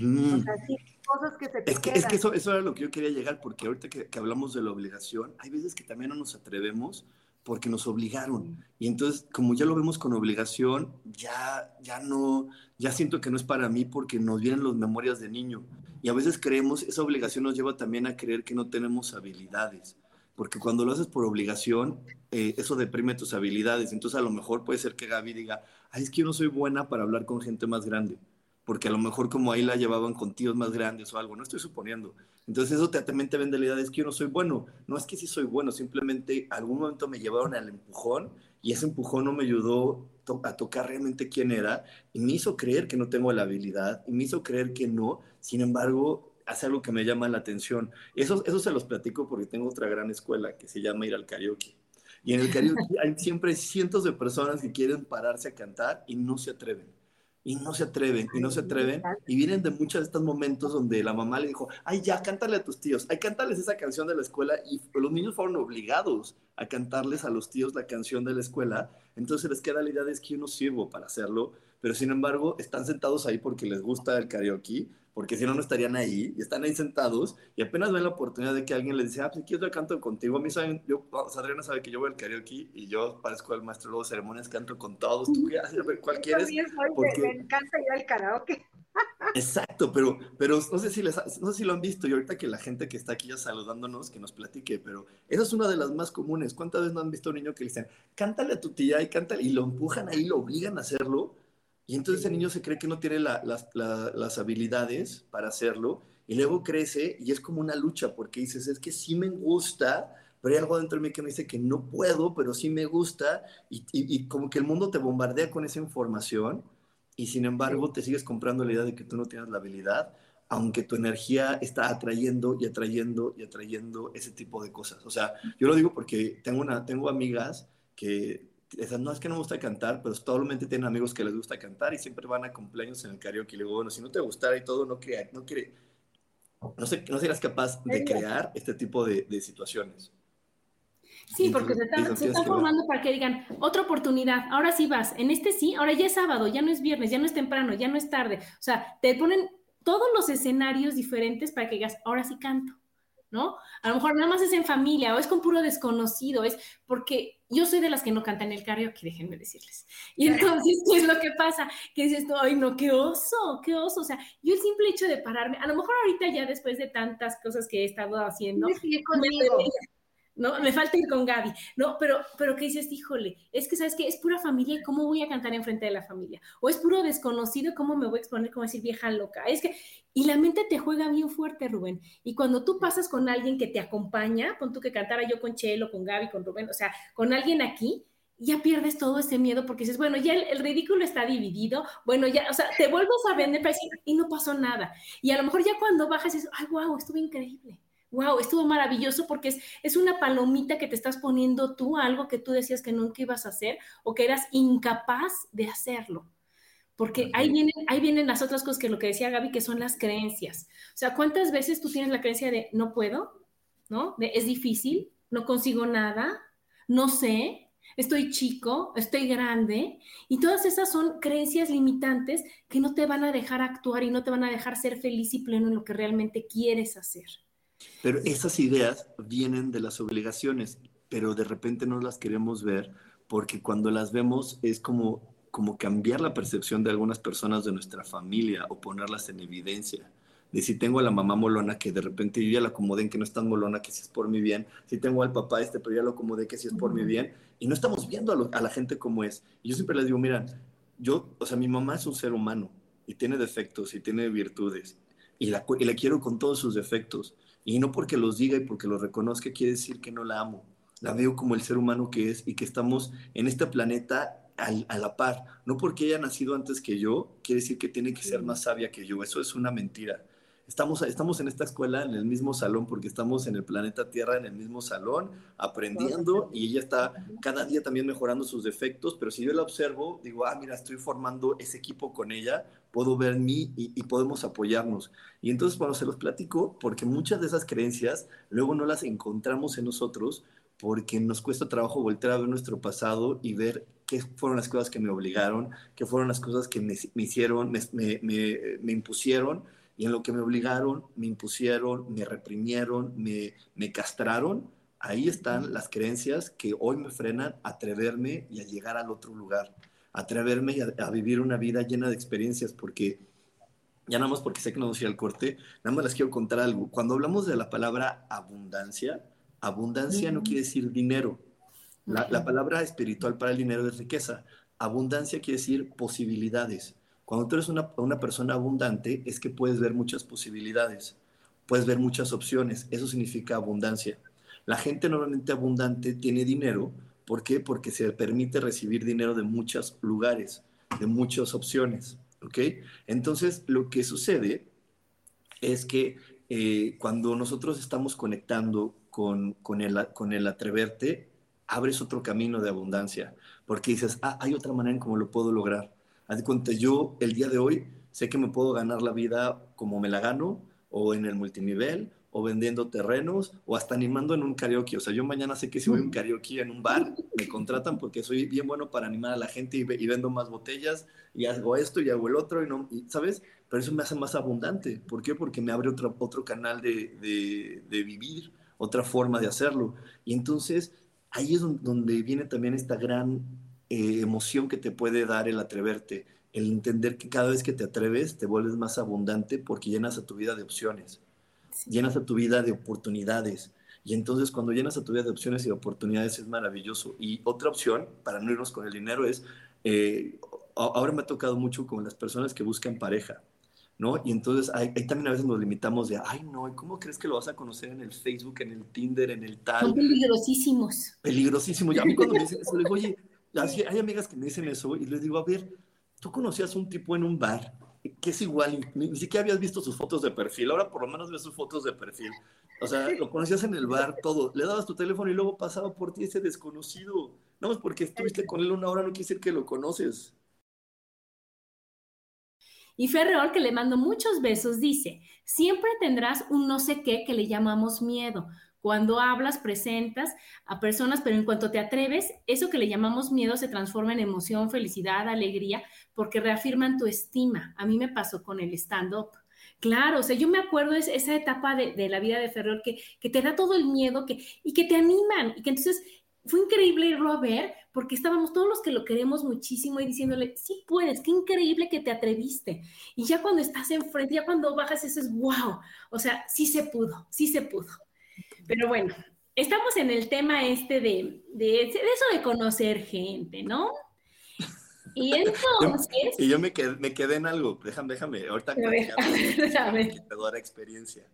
cosas que se te es que, es que eso, eso, era lo que yo quería llegar, porque ahorita que, que, hablamos de la obligación, hay veces que también no nos atrevemos porque nos obligaron. Y entonces, como ya lo vemos con obligación, ya, ya no, ya siento que no es para mí porque nos vienen las memorias de niño. Y a veces creemos, esa obligación nos lleva también a creer que no tenemos habilidades. Porque cuando lo haces por obligación, eh, eso deprime tus habilidades. Entonces, a lo mejor puede ser que Gaby diga, ay, es que yo no soy buena para hablar con gente más grande porque a lo mejor como ahí la llevaban con tíos más grandes o algo, no estoy suponiendo. Entonces eso te, también te vende la idea de es que yo no soy bueno. No es que sí soy bueno, simplemente algún momento me llevaron al empujón y ese empujón no me ayudó a tocar realmente quién era y me hizo creer que no tengo la habilidad y me hizo creer que no. Sin embargo, hace algo que me llama la atención. Eso, eso se los platico porque tengo otra gran escuela que se llama ir al karaoke. Y en el karaoke hay siempre cientos de personas que quieren pararse a cantar y no se atreven y no se atreven, y no se atreven, y vienen de muchos de estos momentos donde la mamá le dijo, ay, ya, cántale a tus tíos, ay, cántales esa canción de la escuela, y los niños fueron obligados a cantarles a los tíos la canción de la escuela, entonces les queda la idea de que yo no sirvo para hacerlo, pero sin embargo están sentados ahí porque les gusta el karaoke, porque si no, no estarían ahí, y están ahí sentados, y apenas ven la oportunidad de que alguien les dice, ah, pues quiero canto contigo, a mí saben, yo, Adriana sabe que yo voy al karaoke, y yo parezco el maestro de ceremonias, canto con todos, tú qué haces, a ver, ¿cuál quieres? Porque... Me encanta ir al karaoke. Exacto, pero, pero no, sé si les, no sé si lo han visto y ahorita que la gente que está aquí ya saludándonos, que nos platique, pero esa es una de las más comunes. ¿Cuántas veces no han visto a un niño que le dicen, cántale a tu tía y cántale, y lo empujan ahí, lo obligan a hacerlo? Y entonces el niño se cree que no tiene las habilidades para hacerlo y luego crece y es como una lucha porque dices, es que sí me gusta, pero hay algo dentro de mí que me dice que no puedo, pero sí me gusta y, y, como que el mundo te bombardea con esa información y sin embargo te sigues comprando la idea de que tú no tienes la habilidad, aunque tu energía está atrayendo y atrayendo y atrayendo ese tipo de cosas. O sea, yo lo digo porque tengo, una, tengo amigas que no es que no me gusta cantar, pero totalmente tienen amigos que les gusta cantar y siempre van a cumpleaños en el karaoke. Y luego, bueno, si no te gustara y todo, no, crea, no, quiere, no, sé, no serás capaz de crear este tipo de, de situaciones. Sí, porque se están, se formando para que digan, otra oportunidad, ahora sí vas, en este sí, ahora ya es sábado, ya no es viernes, ya no es temprano, ya no es tarde. O sea, te ponen todos los escenarios diferentes para que digas, ahora sí canto, ¿no? A lo mejor nada más es en familia o es con puro desconocido, es porque yo soy de las que no cantan el karaoke, déjenme decirles. Y entonces, ¿qué es lo que pasa? Que dices, ay, no, qué oso, qué oso. O sea, yo el simple hecho de pararme, a lo mejor ahorita ya después de tantas cosas que he estado haciendo, me, ¿no? Me falta ir con Gaby, ¿no? Pero, pero que dices, híjole, es que, ¿sabes qué? Es pura familia, ¿cómo voy a cantar en frente de la familia? O es puro desconocido, ¿cómo me voy a exponer como decir vieja loca? Es que, y la mente te juega bien fuerte, Rubén. Y cuando tú pasas con alguien que te acompaña, con tú que cantara yo con Chelo, con Gaby, con Rubén, o sea, con alguien aquí, ya pierdes todo ese miedo porque dices, bueno, ya el, ridículo está dividido, bueno, ya, o sea, te vuelves a vender para decir, y no pasó nada. Y a lo mejor ya cuando bajas dices, ay, wow, estuvo increíble wow, estuvo maravilloso porque es, es una palomita que te estás poniendo tú a algo que tú decías que nunca ibas a hacer o que eras incapaz de hacerlo. Porque ahí vienen, ahí vienen las otras cosas que lo que decía Gaby, que son las creencias. O sea, ¿cuántas veces tú tienes la creencia de no puedo? ¿No? De es difícil, no consigo nada, no sé, estoy chico, estoy grande, y todas esas son creencias limitantes que no te van a dejar actuar y no te van a dejar ser feliz y pleno en lo que realmente quieres hacer. Pero esas ideas vienen de las obligaciones, pero de repente no las queremos ver porque cuando las vemos es como, como cambiar la percepción de algunas personas de nuestra familia o ponerlas en evidencia. De si tengo a la mamá molona que de repente yo ya la acomodé en que no es tan molona que si es por mi bien, si tengo al papá este pero ya lo acomodé que si es por mi bien, y no estamos viendo a, a la gente como es. Y yo siempre les digo, mira, yo, o sea, mi mamá es un ser humano y tiene defectos y tiene virtudes. Y la, y la quiero con todos sus defectos y no porque los diga y porque los reconozca quiere decir que no la amo. La veo como el ser humano que es y que estamos en este planeta a la par. No porque haya nacido antes que yo, quiere decir que tiene que ser más sabia que yo. Eso es una mentira. Estamos, estamos en esta escuela, en el mismo salón, porque estamos en el planeta Tierra, en el mismo salón, aprendiendo, y ella está cada día también mejorando sus defectos, pero si yo la observo, digo, ah, mira, estoy formando ese equipo con ella, puedo ver mí y, y, podemos apoyarnos. Y entonces cuando se los platico, porque muchas de esas creencias luego no las encontramos en nosotros, porque nos cuesta trabajo volver a ver nuestro pasado y ver qué fueron las cosas que me obligaron, qué fueron las cosas que me, me hicieron, me, me, me impusieron y en lo que me obligaron, me impusieron, me reprimieron, me, me castraron, ahí están las creencias que hoy me frenan a atreverme y a llegar al otro lugar, atreverme a, a, vivir una vida llena de experiencias, porque ya nada más porque sé que no nos al corte, nada más les quiero contar algo. Cuando hablamos de la palabra abundancia, abundancia no quiere decir dinero. La, la palabra espiritual para el dinero es riqueza. Abundancia quiere decir posibilidades. Cuando tú eres una, una, persona abundante, es que puedes ver muchas posibilidades, puedes ver muchas opciones. Eso significa abundancia. La gente normalmente abundante tiene dinero. ¿Por qué? Porque se permite recibir dinero de muchos lugares, de muchas opciones. ¿Ok? Entonces, lo que sucede es que eh, cuando nosotros estamos conectando con, con, el, con el atreverte, abres otro camino de abundancia, porque dices, ah, hay otra manera en cómo lo puedo lograr Haz de cuenta, yo el día de hoy sé que me puedo ganar la vida como me la gano, o en el multinivel, o vendiendo terrenos, o hasta animando en un karaoke. O sea, yo mañana sé que si voy a un karaoke en un bar, me contratan porque soy bien bueno para animar a la gente y, vendo más botellas, y hago esto y hago el otro, y no, ¿sabes? Pero eso me hace más abundante. ¿Por qué? Porque me abre otro, otro canal de, de, de vivir, otra forma de hacerlo. Y entonces ahí es donde viene también esta gran eh, emoción que te puede dar el atreverte, el entender que cada vez que te atreves te vuelves más abundante porque llenas a tu vida de opciones, llenas a tu vida de oportunidades. Y entonces cuando llenas a tu vida de opciones y de oportunidades es maravilloso. Y otra opción, para no irnos con el dinero, es, eh, ahora me ha tocado mucho con las personas que buscan pareja. ¿no? Y entonces ahí, también a veces nos limitamos de, ay, no, ¿cómo crees que lo vas a conocer en el Facebook, en el Tinder, en el tal? Son peligrosísimos. Peligrosísimos. Y a mí cuando me dicen eso, le digo, oye, hay amigas que me dicen eso y les digo, a ver, tú conocías un tipo en un bar que es igual, ni, siquiera habías visto sus fotos de perfil, ahora por lo menos ves sus fotos de perfil. O sea, lo conocías en el bar, todo. Le dabas tu teléfono y luego pasaba por ti ese desconocido. No más porque estuviste con él una hora no quiere decir que lo conoces. Y Ferreol, que le mando muchos besos, dice, siempre tendrás un no sé qué que le llamamos miedo. Cuando hablas, presentas a personas, pero en cuanto te atreves, eso que le llamamos miedo se transforma en emoción, felicidad, alegría, porque reafirman tu estima. A mí me pasó con el stand-up. Claro, o sea, yo me acuerdo de esa etapa de, la vida de Ferrer que, que, te da todo el miedo que, y que te animan y que entonces fue increíble irlo a ver porque estábamos todos los que lo queremos muchísimo y diciéndole, sí puedes, qué increíble que te atreviste. Y ya cuando estás enfrente, ya cuando bajas, eso es wow. O sea, sí se pudo, sí se pudo. Pero bueno, estamos en el tema este de, de, eso de conocer gente, ¿no? Y entonces... y yo me quedé, me quedé en algo, déjame, déjame, ahorita que dar experiencia.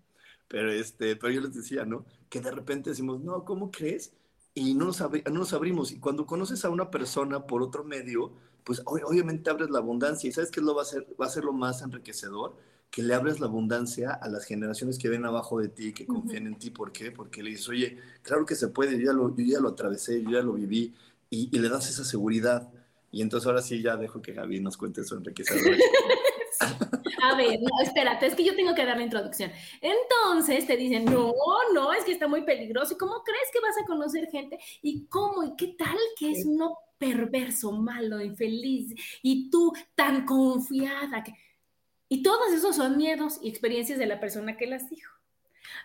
Pero, este, pero yo les decía, ¿no? Que de repente decimos, no, ¿cómo crees? Y no nos, no nos abrimos. Y cuando conoces a una persona por otro medio, pues obviamente abres la abundancia. ¿Y sabes qué lo va a ser? Va a ser lo más enriquecedor? Que le abres la abundancia a las generaciones que ven abajo de ti, que confían en ti. ¿Por qué? Porque le dices, oye, claro que se puede, yo ya lo, yo ya lo atravesé, yo ya lo viví, y, le das esa seguridad. Y entonces ahora sí ya dejo que Gaby nos cuente su enriquecedor. A ver, no, espérate, es que yo tengo que dar la introducción. Entonces te dicen, no, no, es que está muy peligroso. ¿Y cómo crees que vas a conocer gente? ¿Y cómo? ¿Y qué tal que es uno perverso, malo, infeliz? Y tú tan confiada que y todos esos son miedos y experiencias de la persona que las dijo.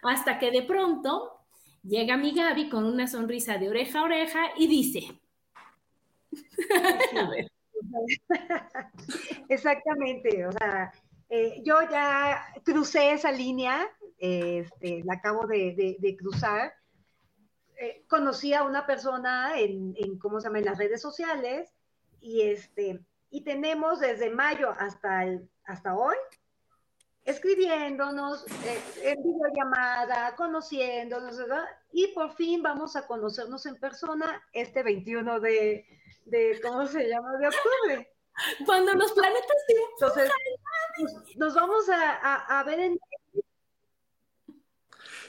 Hasta que de pronto llega mi Gaby con una sonrisa de oreja a oreja y dice. Exactamente, o sea, eh, yo ya crucé esa línea, este, la acabo de, cruzar. Eh, conocí a una persona en, ¿cómo se llama?, en las redes sociales y, este, y tenemos desde mayo hasta el hasta hoy, escribiéndonos eh, en videollamada, conociéndonos, ¿verdad? Y por fin vamos a conocernos en persona este 21 de, de ¿cómo se llama? De octubre. Cuando los planetas Entonces, nos vamos a, a, a ver en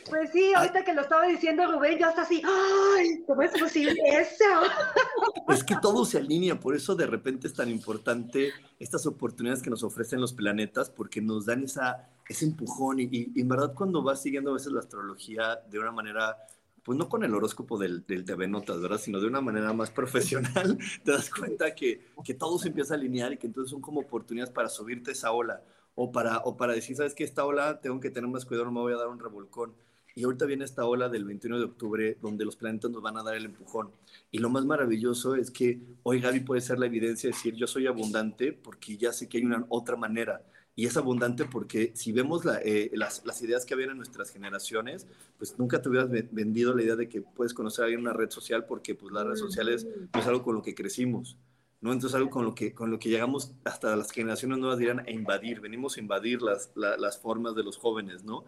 pues sí, ahorita que lo estaba diciendo Rubén, yo hasta así, ¡ay! ¿Cómo es posible eso? Es que todo se alinea, por eso de repente es tan importante estas oportunidades que nos ofrecen los planetas, porque nos dan esa, ese empujón. Y, en verdad, cuando vas siguiendo a veces la astrología de una manera, pues no con el horóscopo del, del TV Notas, ¿verdad? Sino de una manera más profesional, te das cuenta que, que todo se empieza a alinear y que entonces son como oportunidades para subirte esa ola. O para, o para decir, ¿sabes qué? Esta ola tengo que tener más cuidado, no me voy a dar un revolcón y ahorita viene esta ola del 21 de octubre donde los planetas nos van a dar el empujón. Y lo más maravilloso es que hoy Gaby puede ser la evidencia de decir yo soy abundante porque ya sé que hay una otra manera. Y es abundante porque si vemos eh, las, las, ideas que habían en nuestras generaciones, pues nunca te hubieras vendido la idea de que puedes conocer a alguien en una red social porque pues las redes sociales no es algo con lo que crecimos. ¿no? Entonces algo con lo que, con lo que llegamos hasta las generaciones nuevas dirán a invadir, venimos a invadir las, las formas de los jóvenes, ¿no?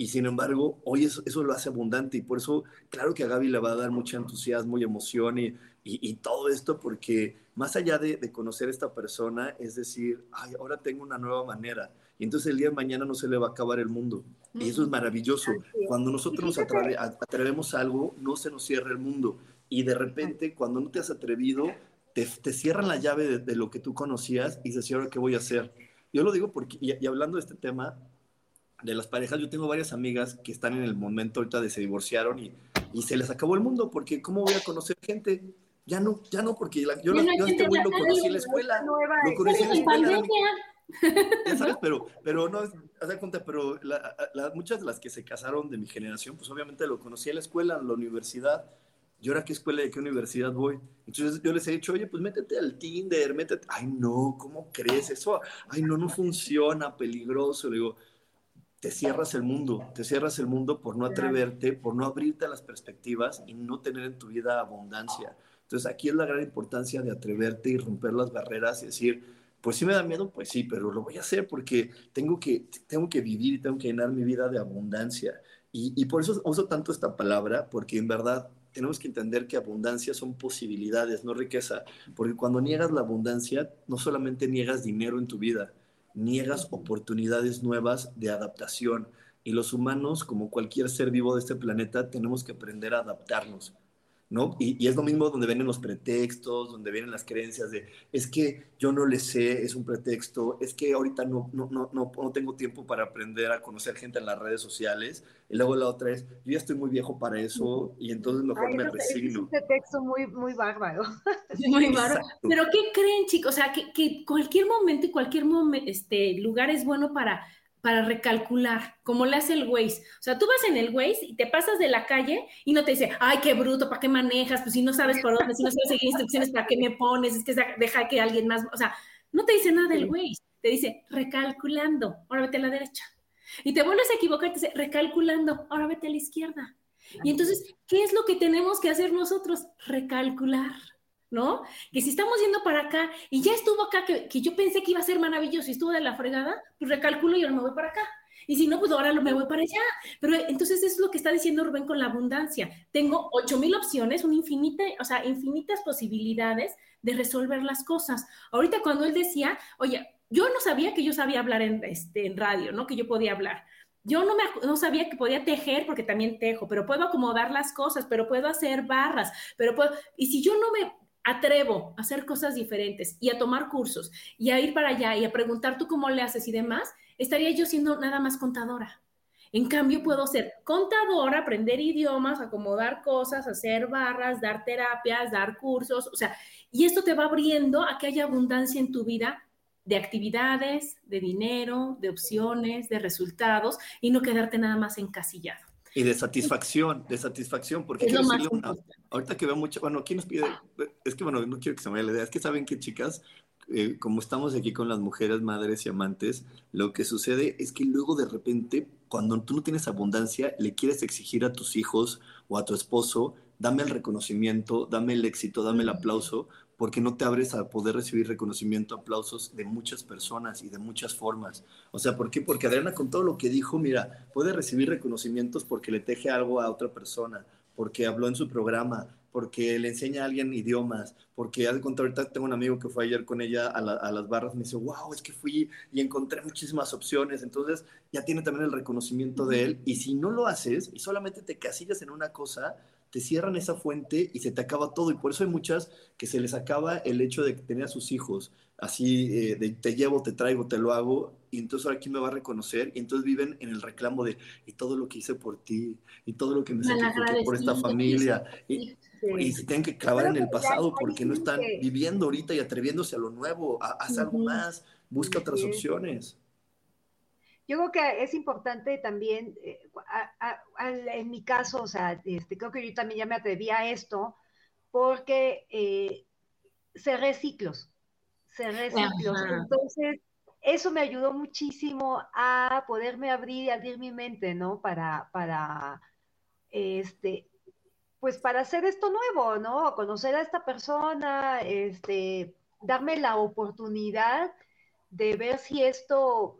Y sin embargo, hoy eso, eso, lo hace abundante y por eso, claro que a Gaby le va a dar mucho entusiasmo y emoción y, y, todo esto, porque más allá de, de, conocer a esta persona, es decir, ay, ahora tengo una nueva manera. Y entonces el día de mañana no se le va a acabar el mundo. Y eso es maravilloso. Cuando nosotros nos atrevemos a algo, no se nos cierra el mundo. Y de repente, cuando no te has atrevido, te, te cierran la llave de, lo que tú conocías y dices, ¿ahora qué voy a hacer? Yo lo digo porque, y hablando de este tema, de las parejas, yo tengo varias amigas que están en el momento ahorita de se divorciaron y, y se les acabó el mundo, porque ¿cómo voy a conocer gente? Ya no, ya no, porque yo, yo, este güey lo conocí en la escuela. Lo conocí en la escuela. Ya sabes, pero, pero no, haz de cuenta, pero muchas de las que se casaron de mi generación, pues obviamente lo conocí en la escuela, en la universidad. ¿Y ahora qué escuela y qué universidad voy? Entonces yo les he dicho, oye, pues métete al Tinder, métete. Ay, no, ¿cómo crees eso? Ay, no, no funciona, peligroso. Le digo, te cierras el mundo, te cierras el mundo por no atreverte, por no abrirte a las perspectivas y no tener en tu vida abundancia. Entonces aquí es la gran importancia de atreverte y romper las barreras y decir, pues sí me da miedo, pues sí, pero lo voy a hacer porque tengo que, tengo que vivir y tengo que llenar mi vida de abundancia. Y, y por eso uso tanto esta palabra, porque en verdad tenemos que entender que abundancia son posibilidades, no riqueza, porque cuando niegas la abundancia, no solamente niegas dinero en tu vida, niegas oportunidades nuevas de adaptación. Y los humanos, como cualquier ser vivo de este planeta, tenemos que aprender a adaptarnos. ¿No? Y, es lo mismo donde vienen los pretextos, donde vienen las creencias de, es que yo no le sé, es un pretexto, es que ahorita no, no, no, no, tengo tiempo para aprender a conocer gente en las redes sociales. Y luego la otra es, yo ya estoy muy viejo para eso y entonces mejor me resigno. Es un pretexto muy, muy bárbaro. Muy bárbaro. Pero ¿qué creen, chicos? O sea, que, que cualquier momento y cualquier este, lugar es bueno para para recalcular, como le hace el Waze. O sea, tú vas en el Waze y te pasas de la calle y no te dice, ay, qué bruto, ¿para qué manejas? Pues si no sabes por dónde, si no sabes seguir instrucciones, ¿para qué me pones? Es que deja que alguien más, o sea, no te dice nada del Waze, te dice, recalculando, ahora vete a la derecha. Y te vuelves a equivocar, te dice, recalculando, ahora vete a la izquierda. Y entonces, ¿qué es lo que tenemos que hacer nosotros? Recalcular. ¿No? Que si estamos yendo para acá y ya estuvo acá, que, yo pensé que iba a ser maravilloso y estuvo de la fregada, pues recalculo y ahora me voy para acá. Y si no, pues ahora me voy para allá. Pero entonces es lo que está diciendo Rubén con la abundancia. Tengo ocho mil opciones, un infinita, o sea, infinitas posibilidades de resolver las cosas. Ahorita cuando él decía, oye, yo no sabía que yo sabía hablar en, este, en radio, ¿no? Que yo podía hablar. Yo no, me, no sabía que podía tejer porque también tejo, pero puedo acomodar las cosas, pero puedo hacer barras, pero puedo... Y si yo no me atrevo a hacer cosas diferentes y a tomar cursos y a ir para allá y a preguntar tú cómo le haces y demás, estaría yo siendo nada más contadora. En cambio, puedo ser contadora, aprender idiomas, acomodar cosas, hacer barras, dar terapias, dar cursos, o sea, y esto te va abriendo a que haya abundancia en tu vida de actividades, de dinero, de opciones, de resultados y no quedarte nada más encasillado. Y de satisfacción, de satisfacción, porque quiero decirle una, ahorita que veo mucho, bueno, ¿quién nos pide? Es que, bueno, no quiero que se me vaya la idea, es que saben que, chicas, eh, como estamos aquí con las mujeres, madres y amantes, lo que sucede es que luego de repente, cuando tú no tienes abundancia, le quieres exigir a tus hijos o a tu esposo, dame el reconocimiento, dame el éxito, dame el aplauso, porque no te abres a poder recibir reconocimiento, aplausos de muchas personas y de muchas formas. O sea, ¿por qué? Porque Adriana con todo lo que dijo, mira, puede recibir reconocimientes porque le teje algo a otra persona, porque habló en su programa, porque le enseña a alguien idiomas, porque al contrario, ahorita tengo un amigo que fue ayer con ella a, a, las barras, me dice, wow, es que fui y encontré muchísimas opciones, entonces ya tiene también el reconocimiento de él, y si no lo haces y solamente te casillas en una cosa, te cierran esa fuente y se te acaba todo. Y por eso hay muchas que se les acaba el hecho de tener a sus hijos. Así, eh, de te llevo, te traigo, te lo hago, y entonces ahora quién me va a reconocer, y entonces viven en el reclamo de, y todo lo que hice por ti, y todo lo que me sacrifiqué por esta familia, y, se tienen que clavar en el pasado porque no están viviendo ahorita y atreviéndose a lo nuevo, a, haz algo más, busca otras opciones. Yo creo que es importante también, eh, en mi caso, o sea, este, creo que yo también ya me atreví a esto, porque eh, cerré ciclos, cerré ciclos. Entonces, eso me ayudó muchísimo a poderme abrir y abrir mi mente, ¿no? Para, para, este, pues para hacer esto nuevo, ¿no? Conocer a esta persona, este, darme la oportunidad de ver si esto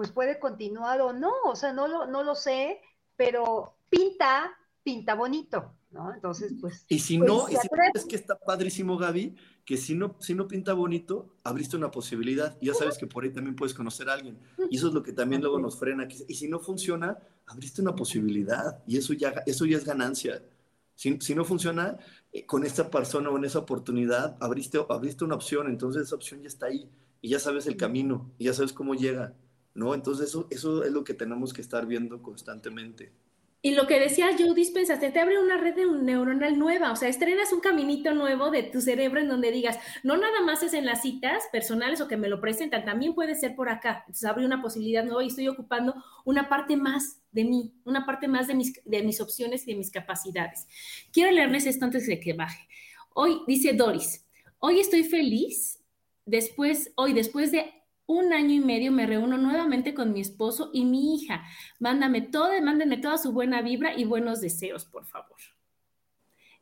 pues puede continuar o no, o sea, no lo, no lo sé, pero pinta, pinta bonito, ¿no? Entonces, pues... Y si no, pues, es que está padrísimo, Gaby, que si no, si no pinta bonito, abriste una posibilidad, y ya sabes que por ahí también puedes conocer a alguien, y eso es lo que también luego nos frena, y si no funciona, abriste una posibilidad, y eso ya, eso ya es ganancia. Si, si no funciona, eh, con esta persona o en esa oportunidad, abriste, abriste una opción, entonces esa opción ya está ahí, y ya sabes el camino, y ya sabes cómo llega. ¿No? Entonces eso, eso es lo que tenemos que estar viendo constantemente. Y lo que decía Joe Dispensa, te, abre una red neuronal nueva, o sea, estrenas un caminito nuevo de tu cerebro en donde digas, no nada más es en las citas personales o que me lo presentan, también puede ser por acá. Entonces abre una posibilidad nueva y estoy ocupando una parte más de mí, una parte más de mis, de mis opciones y de mis capacidades. Quiero leerles esto antes de que baje. Hoy, dice Doris, hoy estoy feliz, después, hoy después de un año y medio me reúno nuevamente con mi esposo y mi hija. Mándame todo, mándenme toda su buena vibra y buenos deseos, por favor.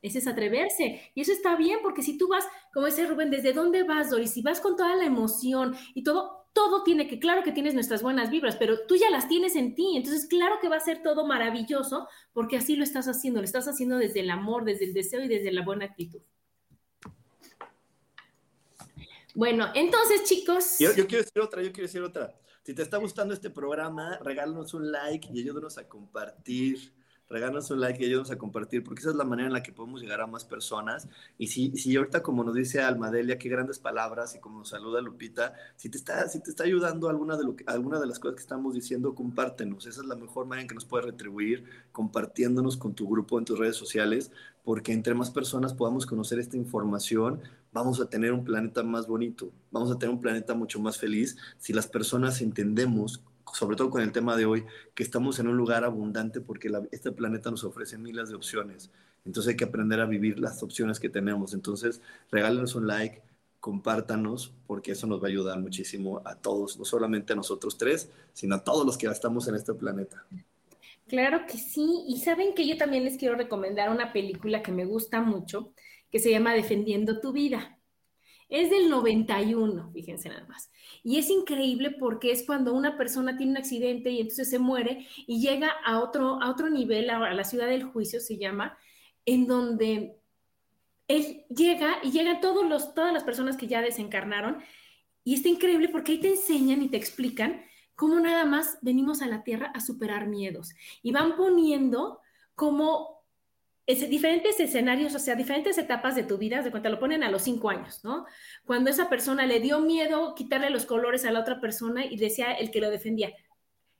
Ese es atreverse. Y eso está bien, porque si tú vas, como dice Rubén, ¿desde dónde vas, Doris? Si vas con toda la emoción y todo, todo tiene que, claro que tienes nuestras buenas vibras, pero tú ya las tienes en ti, entonces claro que va a ser todo maravilloso porque así lo estás haciendo, lo estás haciendo desde el amor, desde el deseo y desde la buena actitud. Bueno, entonces chicos... Yo, quiero decir otra, yo quiero decir otra. Si te está gustando este programa, regálanos un like y ayúdanos a compartir regálanos un like y ayúdanos a compartir, porque esa es la manera en la que podemos llegar a más personas. Y si, si ahorita, como nos dice Almadelia, qué grandes palabras, y como nos saluda Lupita, si te está, si te está ayudando alguna de, lo alguna de las cosas que estamos diciendo, compártenos. Esa es la mejor manera en que nos puedes retribuir, compartiéndonos con tu grupo en tus redes sociales, porque entre más personas podamos conocer esta información, vamos a tener un planeta más bonito, vamos a tener un planeta mucho más feliz si las personas entendemos sobre todo con el tema de hoy, que estamos en un lugar abundante porque este planeta nos ofrece miles de opciones. Entonces hay que aprender a vivir las opciones que tenemos. Entonces, regálenos un like, compártanos, porque eso nos va a ayudar muchísimo a todos, no solamente a nosotros tres, sino a todos los que estamos en este planeta. Claro que sí. Y saben que yo también les quiero recomendar una película que me gusta mucho, que se llama Defendiendo tu vida. Es del 91, fíjense nada más. Y es increíble porque es cuando una persona tiene un accidente y entonces se muere y llega a otro, a otro nivel, a, la ciudad del juicio se llama, en donde él llega y llegan todos los, todas las personas que ya desencarnaron. Y está increíble porque ahí te enseñan y te explican cómo nada más venimos a la Tierra a superar miedos. Y van poniendo como diferentes escenarios, o sea, diferentes etapas de tu vida, de cuando lo ponen a los cinco años, ¿no? Cuando esa persona le dio miedo quitarle los colores a la otra persona y decía el que lo defendía,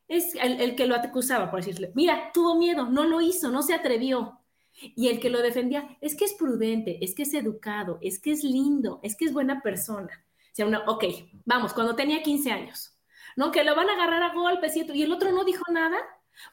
es el, que lo acusaba, por decirle, mira, tuvo miedo, no lo hizo, no se atrevió. Y el que lo defendía, es que es prudente, es que es educado, es que es lindo, es que es buena persona. O sea, uno, ok, vamos, cuando tenía 15 años, ¿no? Que lo van a agarrar a golpes y el otro no dijo nada.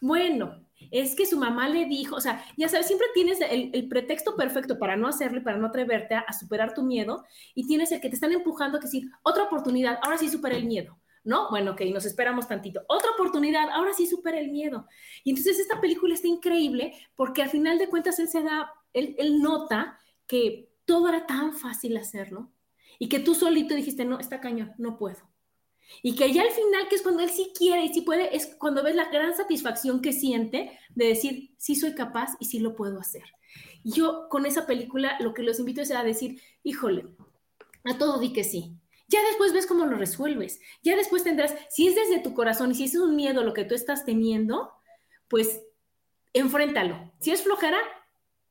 Bueno, es que su mamá le dijo, o sea, ya sabes, siempre tienes el, pretexto perfecto para no hacerlo y para no atreverte a, superar tu miedo y tienes el que te están empujando a decir, otra oportunidad, ahora sí supera el miedo. ¿no? Bueno, ok, nos esperamos tantito. Otra oportunidad, ahora sí supera el miedo. Y entonces esta película está increíble porque al final de cuentas él se da, él, él nota que todo era tan fácil hacerlo y que tú solito dijiste, no, está cañón, no puedo. Y que ya al final, que es cuando él sí quiere y sí puede, es cuando ves la gran satisfacción que siente de decir, sí soy capaz y sí lo puedo hacer. Y yo con esa película lo que los invito es a decir, híjole, a todo di que sí. Ya después ves cómo lo resuelves. Ya después tendrás, si es desde tu corazón y si es un miedo lo que tú estás teniendo, pues enfréntalo. Si es flojera,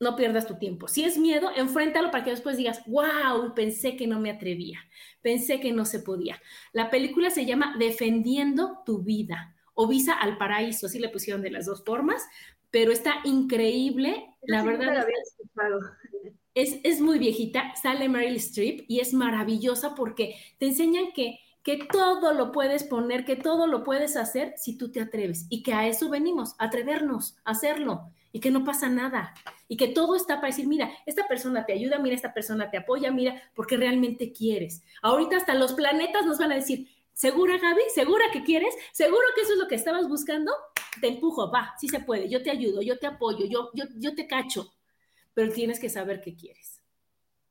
no pierdas tu tiempo. Si es miedo, enfréntalo para que después digas, wow, pensé que no me atrevía, pensé que no se podía. La película se llama Defendiendo tu vida o Visa al Paraíso, así le pusieron de las dos formas, pero está increíble, la verdad. Es, es muy viejita, sale Meryl Streep y es maravillosa porque te enseñan que que todo lo puedes poner, que todo lo puedes hacer si tú te atreves y que a eso venimos, atrevernos, a hacerlo y que no pasa nada y que todo está para decir, mira, esta persona te ayuda, mira, esta persona te apoya, mira, porque realmente quieres. Ahorita hasta los planetas nos van a decir, ¿segura Gaby? ¿Segura que quieres? ¿Seguro que eso es lo que estabas buscando? Te empujo, va, sí se puede, yo te ayudo, yo te apoyo, yo, yo, yo te cacho, pero tienes que saber qué quieres.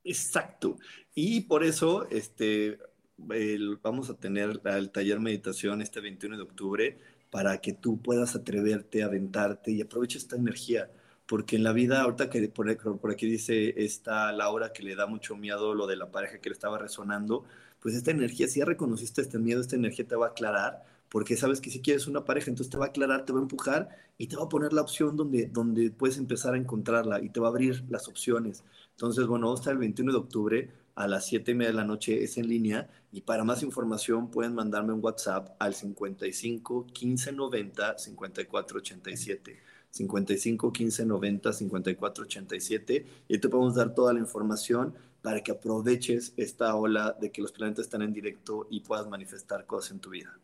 Exacto. Y por eso, este, vamos a tener el taller meditación este 21 de octubre para que tú puedas atreverte, aventarte y aprovecha esta energía. Porque en la vida, ahorita que por, aquí dice esta Laura que le da mucho miedo lo de la pareja que le estaba resonando, pues esta energía, si ya reconociste este miedo, esta energía te va a aclarar, porque sabes que si quieres una pareja, entonces te va a aclarar, te va a empujar y te va a poner la opción donde, donde puedes empezar a encontrarla y te va a abrir las opciones. Entonces, bueno, hasta el 21 de octubre a las 7 y media de la noche es en línea y para más información pueden mandarme un WhatsApp al 55 15 90 54 87. 55 15 90 54 87 y te podemos dar toda la información para que aproveches esta ola de que los planetas están en directo y puedas manifestar cosas en tu vida.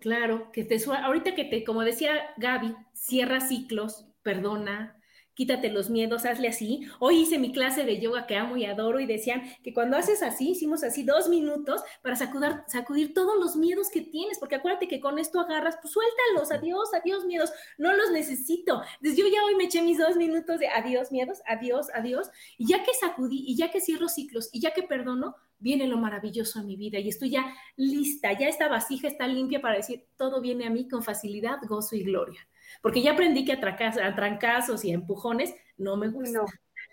Claro, que te ahorita que te, como decía Gaby, cierra ciclos, perdona, quítate los miedos, hazle así. Hoy hice mi clase de yoga que amo y adoro y decían que cuando haces así, hicimos así dos minutos para sacudir, sacudir todos los miedos que tienes, porque acuérdate que con esto agarras, pues suéltalos, adiós, adiós miedos, no los necesito. Entonces yo ya hoy me eché mis dos minutos de adiós miedos, adiós, adiós, y ya que sacudí y ya que cierro ciclos y ya que perdono, viene lo maravilloso a mi vida y estoy ya lista, ya esta vasija está limpia para decir, todo viene a mí con facilidad, gozo y gloria. Porque ya aprendí que a, trancazos y empujones no me gusta.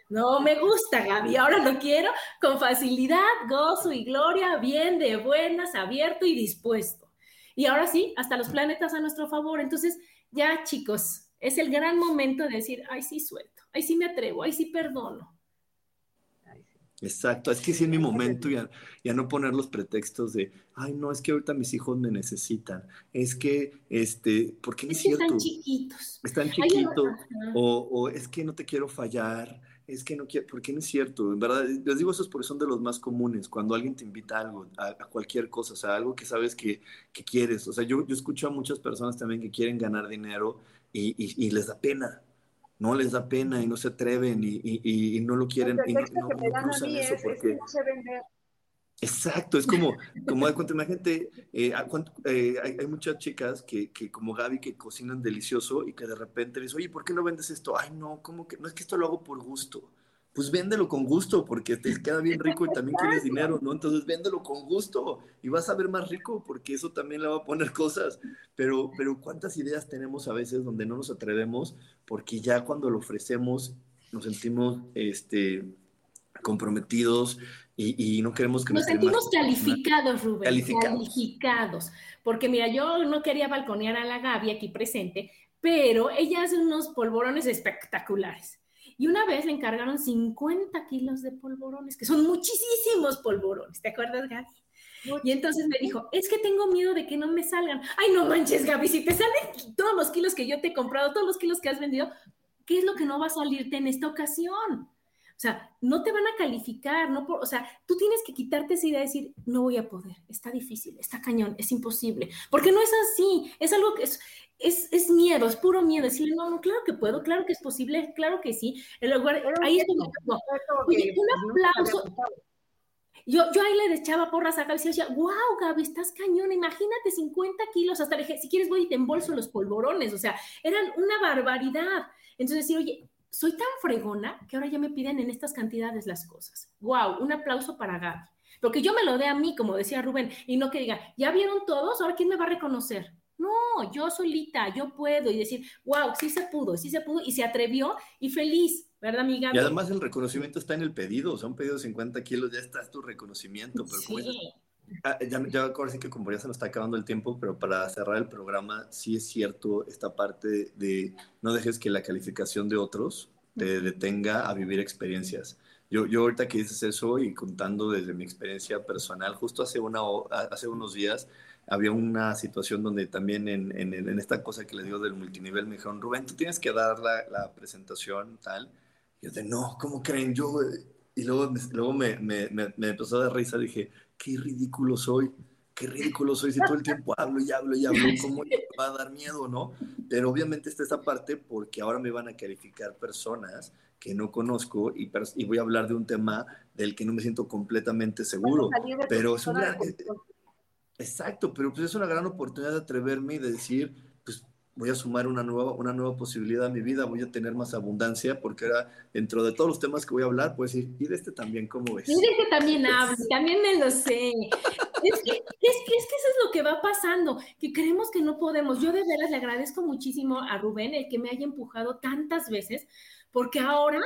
No. me gusta, Gaby. Ahora lo quiero con facilidad, gozo y gloria, bien de buenas, abierto y dispuesto. Y ahora sí, hasta los planetas a nuestro favor. Entonces, ya chicos, es el gran momento de decir, ay, sí suelto, ay, sí me atrevo, ay, sí perdono. Exacto, es que sí en mi momento ya, ya no poner los pretextos de, ay no, es que ahorita mis hijos me necesitan, es que, este, ¿por qué no es, cierto? Están chiquitos. Están chiquitos, o, o, es que no te quiero fallar, es que no quiero, ¿por qué no es cierto? En verdad, les digo eso porque son de los más comunes, cuando alguien te invita a algo, a, cualquier cosa, o sea, algo que sabes que, que quieres, o sea, yo, yo, escucho a muchas personas también que quieren ganar dinero y, y, y les da pena, no les da pena y no se atreven y, no lo quieren. Y no, eso porque... Exacto, es como, como de cuenta, imagínate, eh, eh, hay, hay, muchas chicas que, que, como Gaby que cocinan delicioso y que de repente les oye, ¿por qué no vendes esto? Ay, no, ¿cómo que? No es que esto lo hago por gusto pues véndelo con gusto, porque te queda bien rico y también quieres dinero, ¿no? Entonces véndelo con gusto y vas a ver más rico, porque eso también le va a poner cosas. Pero, pero ¿cuántas ideas tenemos a veces donde no nos atrevemos? Porque ya cuando lo ofrecemos nos sentimos este, comprometidos y, no queremos que nos sentimos calificados, Rubén. Calificados. calificados. Porque mira, yo no quería balconear a la Gaby aquí presente, pero ella hace unos polvorones espectaculares. Y una vez le encargaron 50 kilos de polvorones, que son muchísimos polvorones. ¿Te acuerdas, Gaby? Y entonces me dijo, es que tengo miedo de que no me salgan. Ay, no manches, Gaby, si te salen todos los kilos que yo te he comprado, todos los kilos que has vendido, ¿qué es lo que no va a salirte en esta ocasión? O sea, no te van a calificar, no por, o sea, tú tienes que quitarte esa idea de decir, no voy a poder, está difícil, está cañón, es imposible, porque no es así, es algo que es, es, es miedo, es puro miedo, decirle, no, no, claro que puedo, claro que es posible, claro que sí, el lugar, ahí es donde, oye, un aplauso, yo, yo ahí le echaba porras a Gaby y decía, wow, Gaby, estás cañón, imagínate 50 kilos, hasta le dije, si quieres voy y te embolso los polvorones, o sea, eran una barbaridad. Entonces decir, oye, soy tan fregona que ahora ya me piden en estas cantidades las cosas. Wow, un aplauso para Gaby. Porque yo me lo dé a mí, como decía Rubén, y no que diga, ya vieron todos, ahora quién me va a reconocer. No, yo solita, yo puedo y decir, wow, sí se pudo, sí se pudo y se atrevió y feliz, ¿verdad, amiga? Y además el reconocimiento está en el pedido, o sea, un pedido de 50 kilos, ya está tu reconocimiento, pero sí. Ah, ya, ya ahora sí que como ya se nos está acabando el tiempo, pero para cerrar el programa, sí es cierto esta parte de no dejes que la calificación de otros te detenga a vivir experiencias. Yo, yo ahorita que dices eso y contando desde mi experiencia personal, justo hace, una, hace unos días había una situación donde también en, en, en esta cosa que le digo del multinivel me dijeron, Rubén, tú tienes que dar la, la presentación tal. Y yo de, no, ¿cómo creen? Yo... Y luego, luego me, me, me, me empezó a dar risa, dije, qué ridículo soy, qué ridículo soy si todo el tiempo hablo y hablo y hablo, ¿cómo va a dar miedo, no? Pero obviamente está esa parte porque ahora me van a calificar personas que no conozco y, y voy a hablar de un tema del que no me siento completamente seguro, pero es una... Exacto, pero pues es una gran oportunidad de atreverme y de decir, voy a sumar una nueva, una nueva posibilidad a mi vida, voy a tener más abundancia, porque era dentro de todos los temas que voy a hablar, pues decir, y de este también, ¿cómo ves? Y de este también hablo, también me lo sé. es, que, es, que, es que eso es lo que va pasando, que creemos que no podemos. Yo de veras le agradezco muchísimo a Rubén el que me haya empujado tantas veces, porque ahora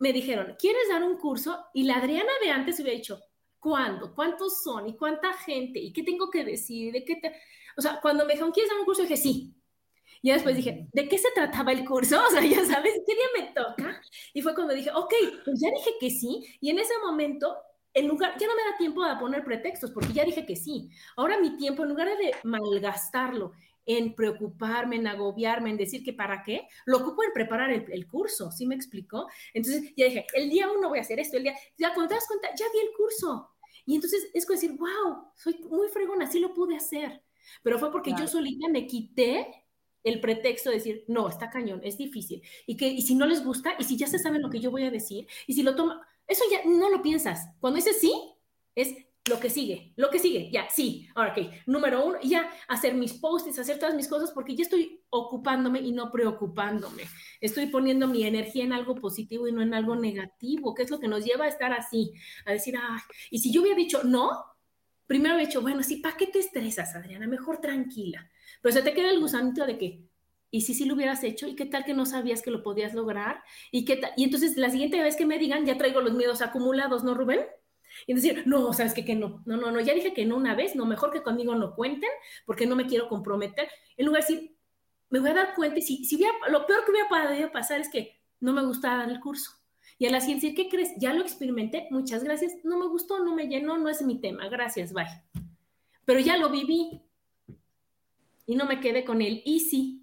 me dijeron, ¿quieres dar un curso? Y la Adriana de antes hubiera dicho, ¿cuándo? ¿Cuántos son? ¿Y cuánta gente? ¿Y qué tengo que decir? ¿De qué te... O sea, cuando me dijeron, ¿quieres dar un curso? dije, sí y después dije, ¿de qué se trataba el curso? O sea, ya sabes, ¿qué día me toca? Y fue cuando dije, ok, pues ya dije que sí. Y en ese momento, en lugar, ya no me da tiempo a poner pretextos, porque ya dije que sí. Ahora mi tiempo, en lugar de malgastarlo en preocuparme, en agobiarme, en decir que para qué, lo ocupo en preparar el, curso, ¿sí me explicó? Entonces ya dije, el día uno voy a hacer esto, el día, ya cuando te das cuenta, ya di el curso. Y entonces es como decir, wow, soy muy fregona, sí lo pude hacer. Pero fue porque yo solita me quité el pretexto de decir, no, está cañón, es difícil. Y que y si no les gusta, y si ya se sabe lo que yo voy a decir, y si lo toma, eso ya no lo piensas. Cuando dices sí, es lo que sigue, lo que sigue, ya, sí, ahora ok, número uno, ya hacer mis posts, hacer todas mis cosas, porque ya estoy ocupándome y no preocupándome. Estoy poniendo mi energía en algo positivo y no en algo negativo, que es lo que nos lleva a estar así, a decir, ay, y si yo hubiera dicho no, primero he dicho, bueno, sí, ¿para qué te estresas, Adriana? Mejor tranquila. Pero se te queda el gusanito de que, ¿y si sí lo hubieras hecho? ¿Y qué tal que no sabías que lo podías lograr? ¿Y, qué y entonces la siguiente vez que me digan, ya traigo los miedos acumulados, ¿no, Rubén? Y decir, no, sabes que, que no, no, no, no, ya dije que no una vez, no, mejor que conmigo no cuenten, porque no me quiero comprometer. En lugar de decir, me voy a dar cuenta y si, si hubiera, lo peor que hubiera podido pasar es que no me gusta dar el curso. Y a la ciencia, ¿qué crees? Ya lo experimenté, muchas gracias, no me gustó, no me llenó, no es mi tema, gracias, bye. Pero ya lo viví y no me quedé con el easy.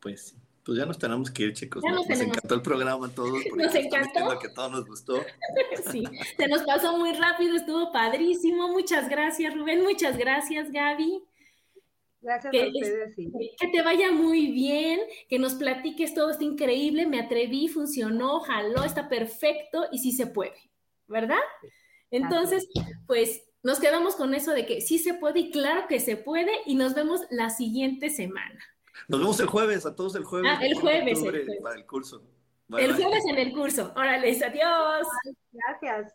Pues sí. Pues ya nos tenemos que ir, chicos. Nos, encantó el programa a todos. Nos encantó. que todo nos gustó. sí, se nos pasó muy rápido, estuvo padrísimo. Muchas gracias, Rubén. Muchas gracias, Gaby. Gracias a ustedes. Sí. Que te vaya muy bien, que nos platiques todo, está increíble. Me atreví, funcionó, jaló, está perfecto y sí se puede, ¿verdad? Entonces, pues nos quedamos con eso de que sí se puede y claro que se puede y nos vemos la siguiente semana. Nos vemos el jueves, a todos el jueves. Ah, el jueves. Para el curso. el jueves en el curso. Órale, adiós. Gracias.